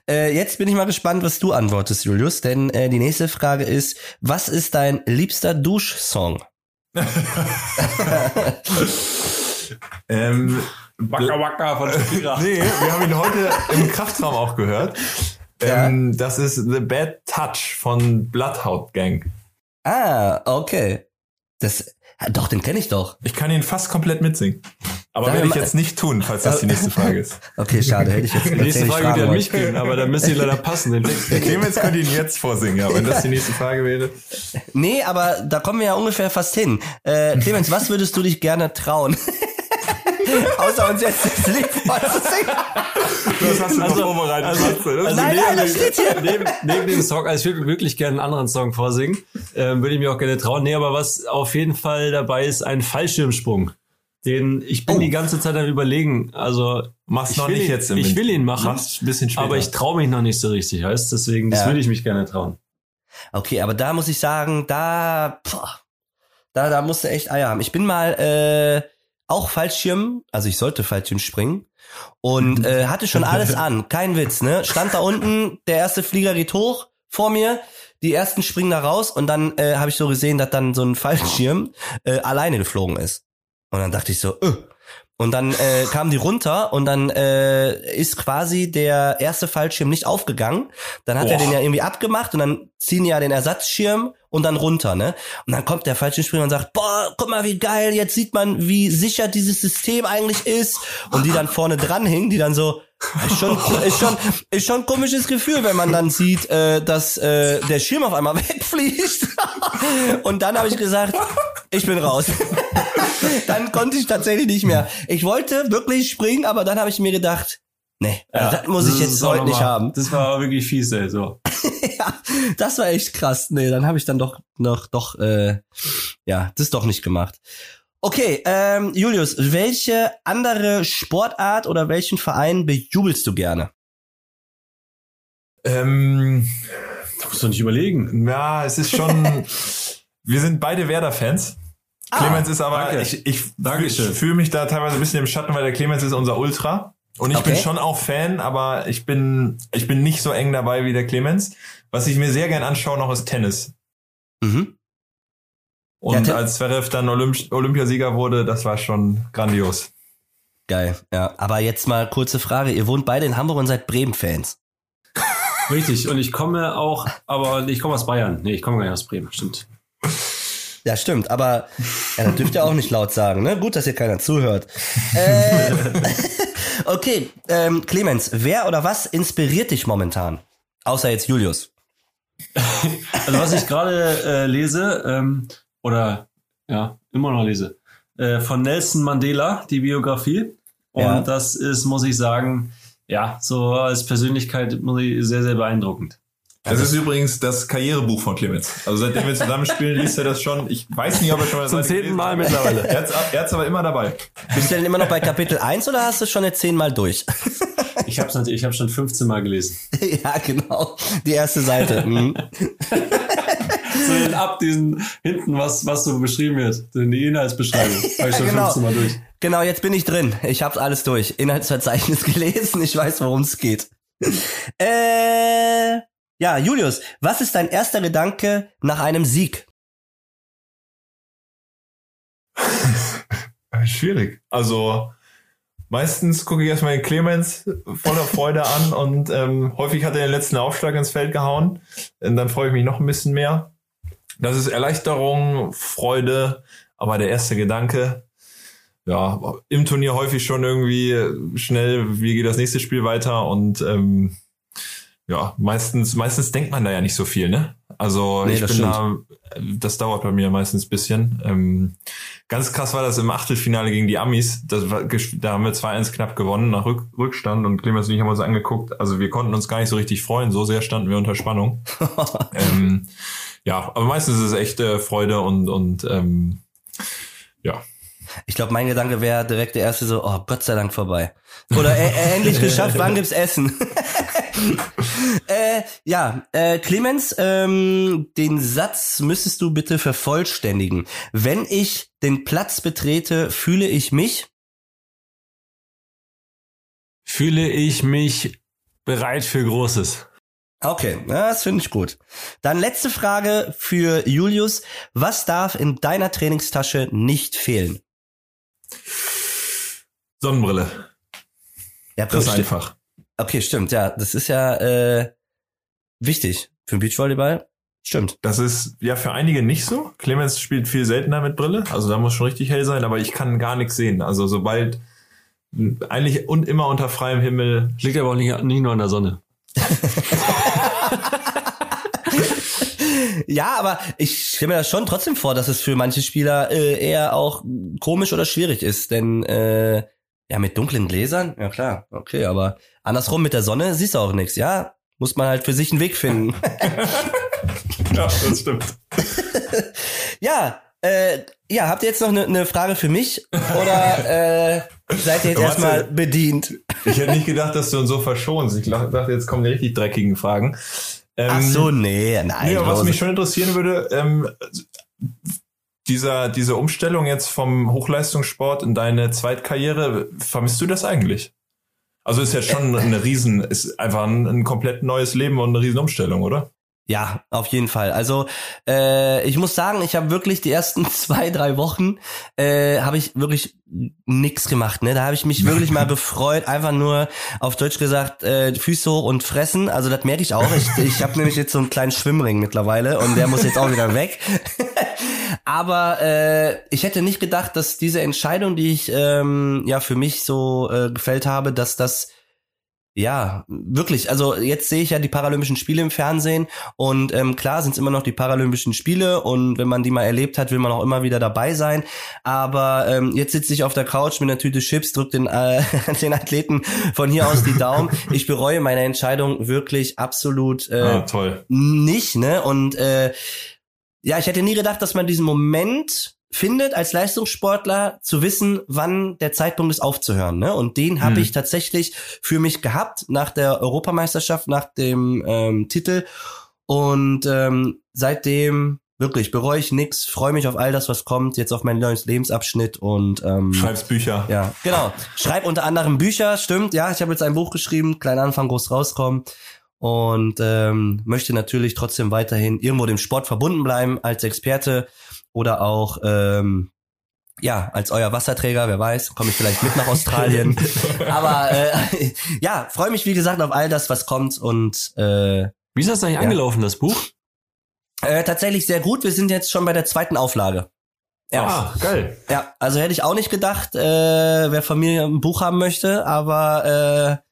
Äh, jetzt bin ich mal gespannt, was du antwortest, Julius, denn äh, die nächste Frage ist, was ist dein liebster Duschsong? (laughs) Ähm, Waka Waka von Shakira. (laughs) nee, wir haben ihn heute im Kraftraum auch gehört. Ähm, das ist The Bad Touch von Bloodhound Gang. Ah, okay. Das, doch, den kenne ich doch. Ich kann ihn fast komplett mitsingen. Aber Sag werde ich jetzt nicht tun, falls das die nächste Frage ist. (laughs) Okay, schade, hätte ich jetzt Die nächste Frage wird fragen an mich gehen, aber dann müsste ich leider passen, den Text. Der Clemens könnte ihn jetzt vorsingen, ja, wenn das die nächste Frage wäre. Nee, aber da kommen wir ja ungefähr fast hin. Äh, Clemens, was würdest du dich gerne trauen? (laughs) Außer uns jetzt das Lied vorzusingen. Das hast du noch vorbereitet. also-. Das ist Nein, nein, das steht hier. Neben, neben dem Song, also ich würde wirklich gerne einen anderen Song vorsingen, ähm, würde ich mir auch gerne trauen. Nee, aber was auf jeden Fall dabei ist, ein Fallschirmsprung. Den, ich bin Oh. die ganze Zeit am überlegen, also Mach's ich noch nicht ihn, jetzt im Ich will ihn machen, Mach's ein bisschen später. aber ich traue mich noch nicht so richtig, heißt deswegen, das Ja. würde ich mich gerne trauen. Okay, aber da muss ich sagen, da, boah, da, da musst du echt Eier haben. Ich bin mal äh, auch Fallschirm, also ich sollte Fallschirm springen und äh, hatte schon alles (laughs) an, kein Witz, ne? Stand da unten, der erste Flieger geht hoch vor mir, die ersten springen da raus und dann äh, habe ich so gesehen, dass dann so ein Fallschirm äh, alleine geflogen ist. Und dann dachte ich so, äh. Und dann äh, kamen die runter und dann äh, ist quasi der erste Fallschirm nicht aufgegangen. Dann hat er Boah. den ja irgendwie abgemacht und dann ziehen die ja den Ersatzschirm und dann runter, ne? Und dann kommt der Fallschirmspringer und sagt, boah, guck mal, wie geil, jetzt sieht man, wie sicher dieses System eigentlich ist. Und die dann vorne dran hingen, die dann so, ist schon, ist schon, ist schon ein komisches Gefühl, wenn man dann sieht, äh, dass äh, der Schirm auf einmal (laughs) wegfliegt. und dann habe ich gesagt, ich bin raus. (laughs) dann konnte ich tatsächlich nicht mehr. Ich wollte wirklich springen, aber dann habe ich mir gedacht, nee, also das muss ich das jetzt heute nicht haben. Das war wirklich fies, ey, so. (laughs) ja, das war echt krass. Nee, dann habe ich dann doch noch doch äh, ja, das doch nicht gemacht. Okay, ähm, Julius, welche andere Sportart oder welchen Verein bejubelst du gerne? ähm, Du musst doch nicht überlegen. ja, es ist schon. (laughs) wir sind beide Werder-Fans. Ah, Clemens ist aber, danke. ich, ich Dankeschön. fühle mich da teilweise ein bisschen im Schatten, weil der Clemens ist unser Ultra. Und ich bin Okay. schon auch Fan, aber ich bin, ich bin nicht so eng dabei wie der Clemens. Was ich mir sehr gern anschaue noch ist Tennis. Mhm. Und Ja, Ten- als Zverev dann Olymp Olympiasieger wurde, das war schon grandios. Geil, ja. Aber jetzt mal kurze Frage. Ihr wohnt beide in Hamburg und seid Bremen-Fans. Richtig. Und ich komme auch, aber ich komme aus Bayern. Nee, ich komme gar nicht aus Bremen, stimmt. Ja, stimmt, aber ja, das dürft ihr auch nicht laut sagen, ne? Gut, dass hier keiner zuhört. (laughs) Äh, (laughs) okay, ähm, Clemens, wer oder was inspiriert dich momentan? Außer jetzt Julius. (laughs) Also was ich gerade äh, lese, ähm, oder ja, immer noch lese, äh, von Nelson Mandela, die Biografie. Und Ja. das ist, muss ich sagen, ja, so als Persönlichkeit muss ich, sehr, sehr beeindruckend. Das ist übrigens das Karrierebuch von Clemens. Also seitdem wir zusammen spielen, liest er das schon. Ich weiß nicht, ob er schon mal Zum zehnten Mal mittlerweile. Er hat's, hat's aber immer dabei. Bist du denn immer noch bei Kapitel 1 oder hast du schon jetzt zehnmal durch? Ich habe natürlich, ich habe schon 15 Mal gelesen. (laughs) ja, genau. Die erste Seite. Mhm. (laughs) So den ab diesen hinten, was, was so beschrieben wird, die Inhaltsbeschreibung. (laughs) Habe ich schon genau. 15 Mal durch. Genau, jetzt bin ich drin. Ich hab's alles durch. Inhaltsverzeichnis gelesen. Ich weiß, worum es geht. Äh, ja, Julius, was ist dein erster Gedanke nach einem Sieg? (laughs) Schwierig. Also meistens gucke ich erstmal den Clemens voller Freude an und ähm, häufig hat er den letzten Aufschlag ins Feld gehauen. Und dann freue ich mich noch ein bisschen mehr. Das ist Erleichterung, Freude, aber der erste Gedanke, ja, im Turnier häufig schon irgendwie schnell, wie geht das nächste Spiel weiter und ähm, ja, meistens, meistens denkt man da ja nicht so viel, ne? Also Nee, ich das bin da, das dauert bei mir meistens ein bisschen. Ähm, ganz krass war das im Achtelfinale gegen die Amis. Das war, da haben wir 2-1 knapp gewonnen nach Rück, Rückstand und Clemens und ich haben uns angeguckt. Also wir konnten uns gar nicht so richtig freuen, so sehr standen wir unter Spannung. (laughs) ähm, ja, aber meistens ist es echt äh, Freude und, und ähm, ja. Ich glaube, mein Gedanke wäre direkt der erste so, oh, Gott sei Dank vorbei. Oder äh, äh, endlich (laughs) geschafft, wann gibt's Essen? (laughs) äh, ja, äh, Clemens, ähm, den Satz müsstest du bitte vervollständigen. Wenn ich den Platz betrete, fühle ich mich. fühle ich mich bereit für Großes. Okay, das finde ich gut. Dann letzte Frage für Julius. Was darf in deiner Trainingstasche nicht fehlen? Sonnenbrille. Ja, Das ist einfach. Okay, stimmt. Ja, das ist ja äh, wichtig für den Beachvolleyball. Stimmt. Das ist ja für einige nicht so. Clemens spielt viel seltener mit Brille, also da muss schon richtig hell sein, aber ich kann gar nichts sehen. Also sobald eigentlich und immer unter freiem Himmel. Liegt aber auch nicht, nicht nur an der Sonne. (laughs) Ja, aber ich stelle mir das schon trotzdem vor, dass es für manche Spieler äh, eher auch komisch oder schwierig ist, denn äh, ja mit dunklen Gläsern, ja klar, okay, aber andersrum mit der Sonne siehst du auch nichts, ja, muss man halt für sich einen Weg finden. (laughs) (laughs) Ja, das stimmt. (laughs) ja, äh, ja, habt ihr jetzt noch eine ne Frage für mich oder äh, seid ihr jetzt erstmal bedient? Ich hätte nicht gedacht, dass du uns so verschonst. Ich dachte, jetzt kommen die richtig dreckigen Fragen. Ähm, Ach so, nee, nein. Nee, was mich schon interessieren würde, ähm, dieser, diese Umstellung jetzt vom Hochleistungssport in deine Zweitkarriere, vermisst du das eigentlich? Also ist jetzt schon eine riesen, ist einfach ein, ein komplett neues Leben und eine riesen Umstellung, oder? Ja, auf jeden Fall. Also äh, ich muss sagen, ich habe wirklich die ersten (laughs) zwei, drei Wochen äh, habe ich wirklich nix gemacht. Ne, da habe ich mich wirklich mal (laughs) gefreut, einfach nur auf Deutsch gesagt äh, Füße hoch und fressen. Also das merke ich auch. Ich, ich habe nämlich jetzt so einen kleinen Schwimmring mittlerweile und der muss jetzt auch wieder weg. (laughs) Aber äh, ich hätte nicht gedacht, dass diese Entscheidung, die ich ähm, ja für mich so äh, gefällt habe, dass das ja, wirklich. Also jetzt sehe ich ja die Paralympischen Spiele im Fernsehen und ähm, klar sind es immer noch die Paralympischen Spiele und wenn man die mal erlebt hat, will man auch immer wieder dabei sein. Aber ähm, jetzt sitze ich auf der Couch mit einer Tüte Chips, drück den, äh, (laughs) den Athleten von hier aus die Daumen. Ich bereue meine Entscheidung wirklich absolut äh, ah, toll. nicht, ne? Und äh, ja, ich hätte nie gedacht, dass man diesen Moment findet als Leistungssportler zu wissen, wann der Zeitpunkt ist aufzuhören, ne? Und den habe Hm. ich tatsächlich für mich gehabt nach der Europameisterschaft, nach dem ähm, Titel und ähm, seitdem wirklich bereue ich nix, freue mich auf all das, was kommt, jetzt auf meinen neuen Lebensabschnitt und ähm, Schreibst Bücher. ja, genau. Schreib unter anderem Bücher, stimmt. Ja, ich habe jetzt ein Buch geschrieben, kleiner Anfang, groß rauskommen. Und ähm, möchte natürlich trotzdem weiterhin irgendwo dem Sport verbunden bleiben als Experte oder auch ähm, ja als euer Wasserträger. Wer weiß, komme ich vielleicht mit nach Australien. (laughs) Aber äh, ja, freue mich wie gesagt auf all das, was kommt und äh, Wie ist das eigentlich Ja. angelaufen, das Buch? äh, tatsächlich sehr gut. Wir sind jetzt schon bei der zweiten Auflage. Ja. Ah, geil. Ja, also hätte ich auch nicht gedacht, äh, wer von mir ein Buch haben möchte, aber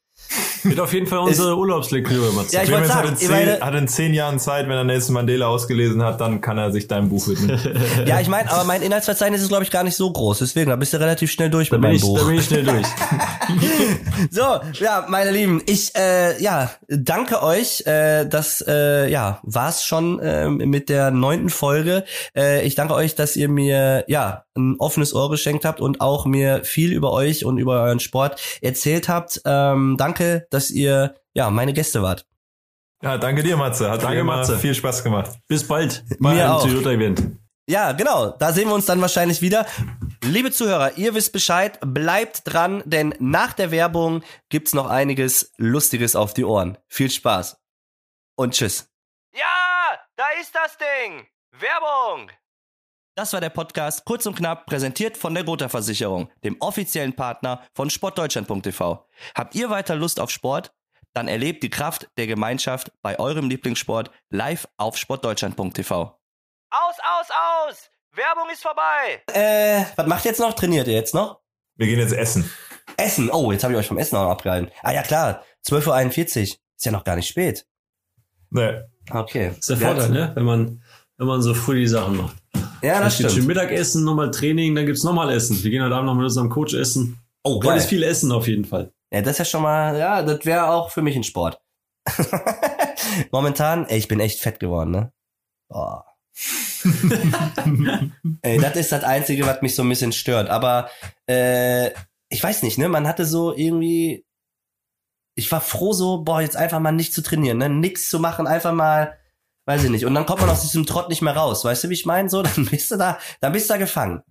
Wird auf jeden Fall unsere Urlaubslektüre, Matze. Ja, ich Clemens sagen, hat, in meine- zehn, hat in zehn Jahren Zeit, wenn er Nelson Mandela ausgelesen hat, dann kann er sich deinem Buch widmen. äh, (laughs) ja, ich meine, aber mein Inhaltsverzeichnis ist glaube ich gar nicht so groß, deswegen da bist du relativ schnell durch da, mit bin meinem ich, da Buch. bin ich schnell durch. (laughs) So, ja, meine Lieben, ich äh, ja danke euch. Äh, das äh, ja war's schon ähm, mit der neunten Folge. Äh, ich danke euch, dass ihr mir ja ein offenes Ohr geschenkt habt und auch mir viel über euch und über euren Sport erzählt habt. Ähm, danke, dass ihr ja meine Gäste wart. Ja, danke dir, Matze. Hat Danke, Matze. viel Spaß gemacht. Bis bald bei Mir einem. Toyota-Event. Ja, genau. Da sehen wir uns dann wahrscheinlich wieder. Liebe Zuhörer, ihr wisst Bescheid. Bleibt dran, denn nach der Werbung gibt's noch einiges Lustiges auf die Ohren. Viel Spaß. Und tschüss. Ja, da ist das Ding. Werbung. Das war der Podcast Kurz und Knapp, präsentiert von der Gotha Versicherung, dem offiziellen Partner von sportdeutschland.tv. Habt ihr weiter Lust auf Sport? Dann erlebt die Kraft der Gemeinschaft bei eurem Lieblingssport live auf sportdeutschland.tv. Aus, aus, aus! Werbung ist vorbei! Äh, was macht ihr jetzt noch? Trainiert ihr jetzt noch? Wir gehen jetzt essen. Essen. Oh, jetzt habe ich euch vom Essen auch noch abgehalten. Ah ja, klar. 12.41 Uhr. Ist ja noch gar nicht spät. Nee. Okay. Das ist der Vorteil, ne? Wenn man, wenn man so früh die Sachen macht. Ja, das steht schön stimmt. Mittagessen, nochmal Training, dann gibt's nochmal Essen. Wir gehen heute Abend noch mit unserem Coach essen. Oh, Heute ist geil. viel Essen auf jeden Fall. Ja, das ist ja schon mal, ja, das wäre auch für mich ein Sport. (laughs) Momentan, ey, ich bin echt fett geworden, ne? Boah. (laughs) ey, das ist das Einzige, was mich so ein bisschen stört. Aber äh, ich weiß nicht, ne? Man hatte so irgendwie. Ich war froh, so, boah, jetzt einfach mal nicht zu trainieren, ne? Nix zu machen, einfach mal, weiß ich nicht. Und dann kommt man aus diesem Trott nicht mehr raus. Weißt du, wie ich meine? So, (laughs) dann bist du da, dann bist du da gefangen.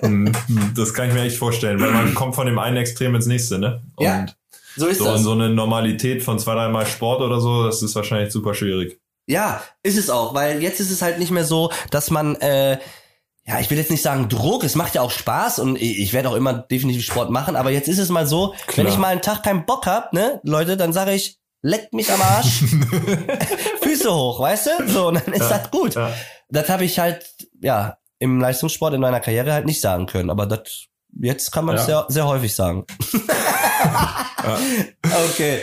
Hm, Das kann ich mir echt vorstellen, weil man kommt von dem einen Extrem ins nächste, ne? Und Ja. So ist so, das. so eine Normalität von zwei, dreimal Sport oder so, das ist wahrscheinlich super schwierig. Ja, ist es auch, weil jetzt ist es halt nicht mehr so, dass man, äh, ja, ich will jetzt nicht sagen Druck, es macht ja auch Spaß und ich, werde auch immer definitiv Sport machen, aber jetzt ist es mal so, wenn ich mal einen Tag keinen Bock hab, ne, Leute, dann sage ich, leckt mich am Arsch, (laughs) Füße hoch, weißt du? So, und dann ist Ja, das gut. ja. Das habe ich halt, ja, im Leistungssport in meiner Karriere halt nicht sagen können, aber das, jetzt kann man es sehr, sehr häufig sagen. (laughs) Okay.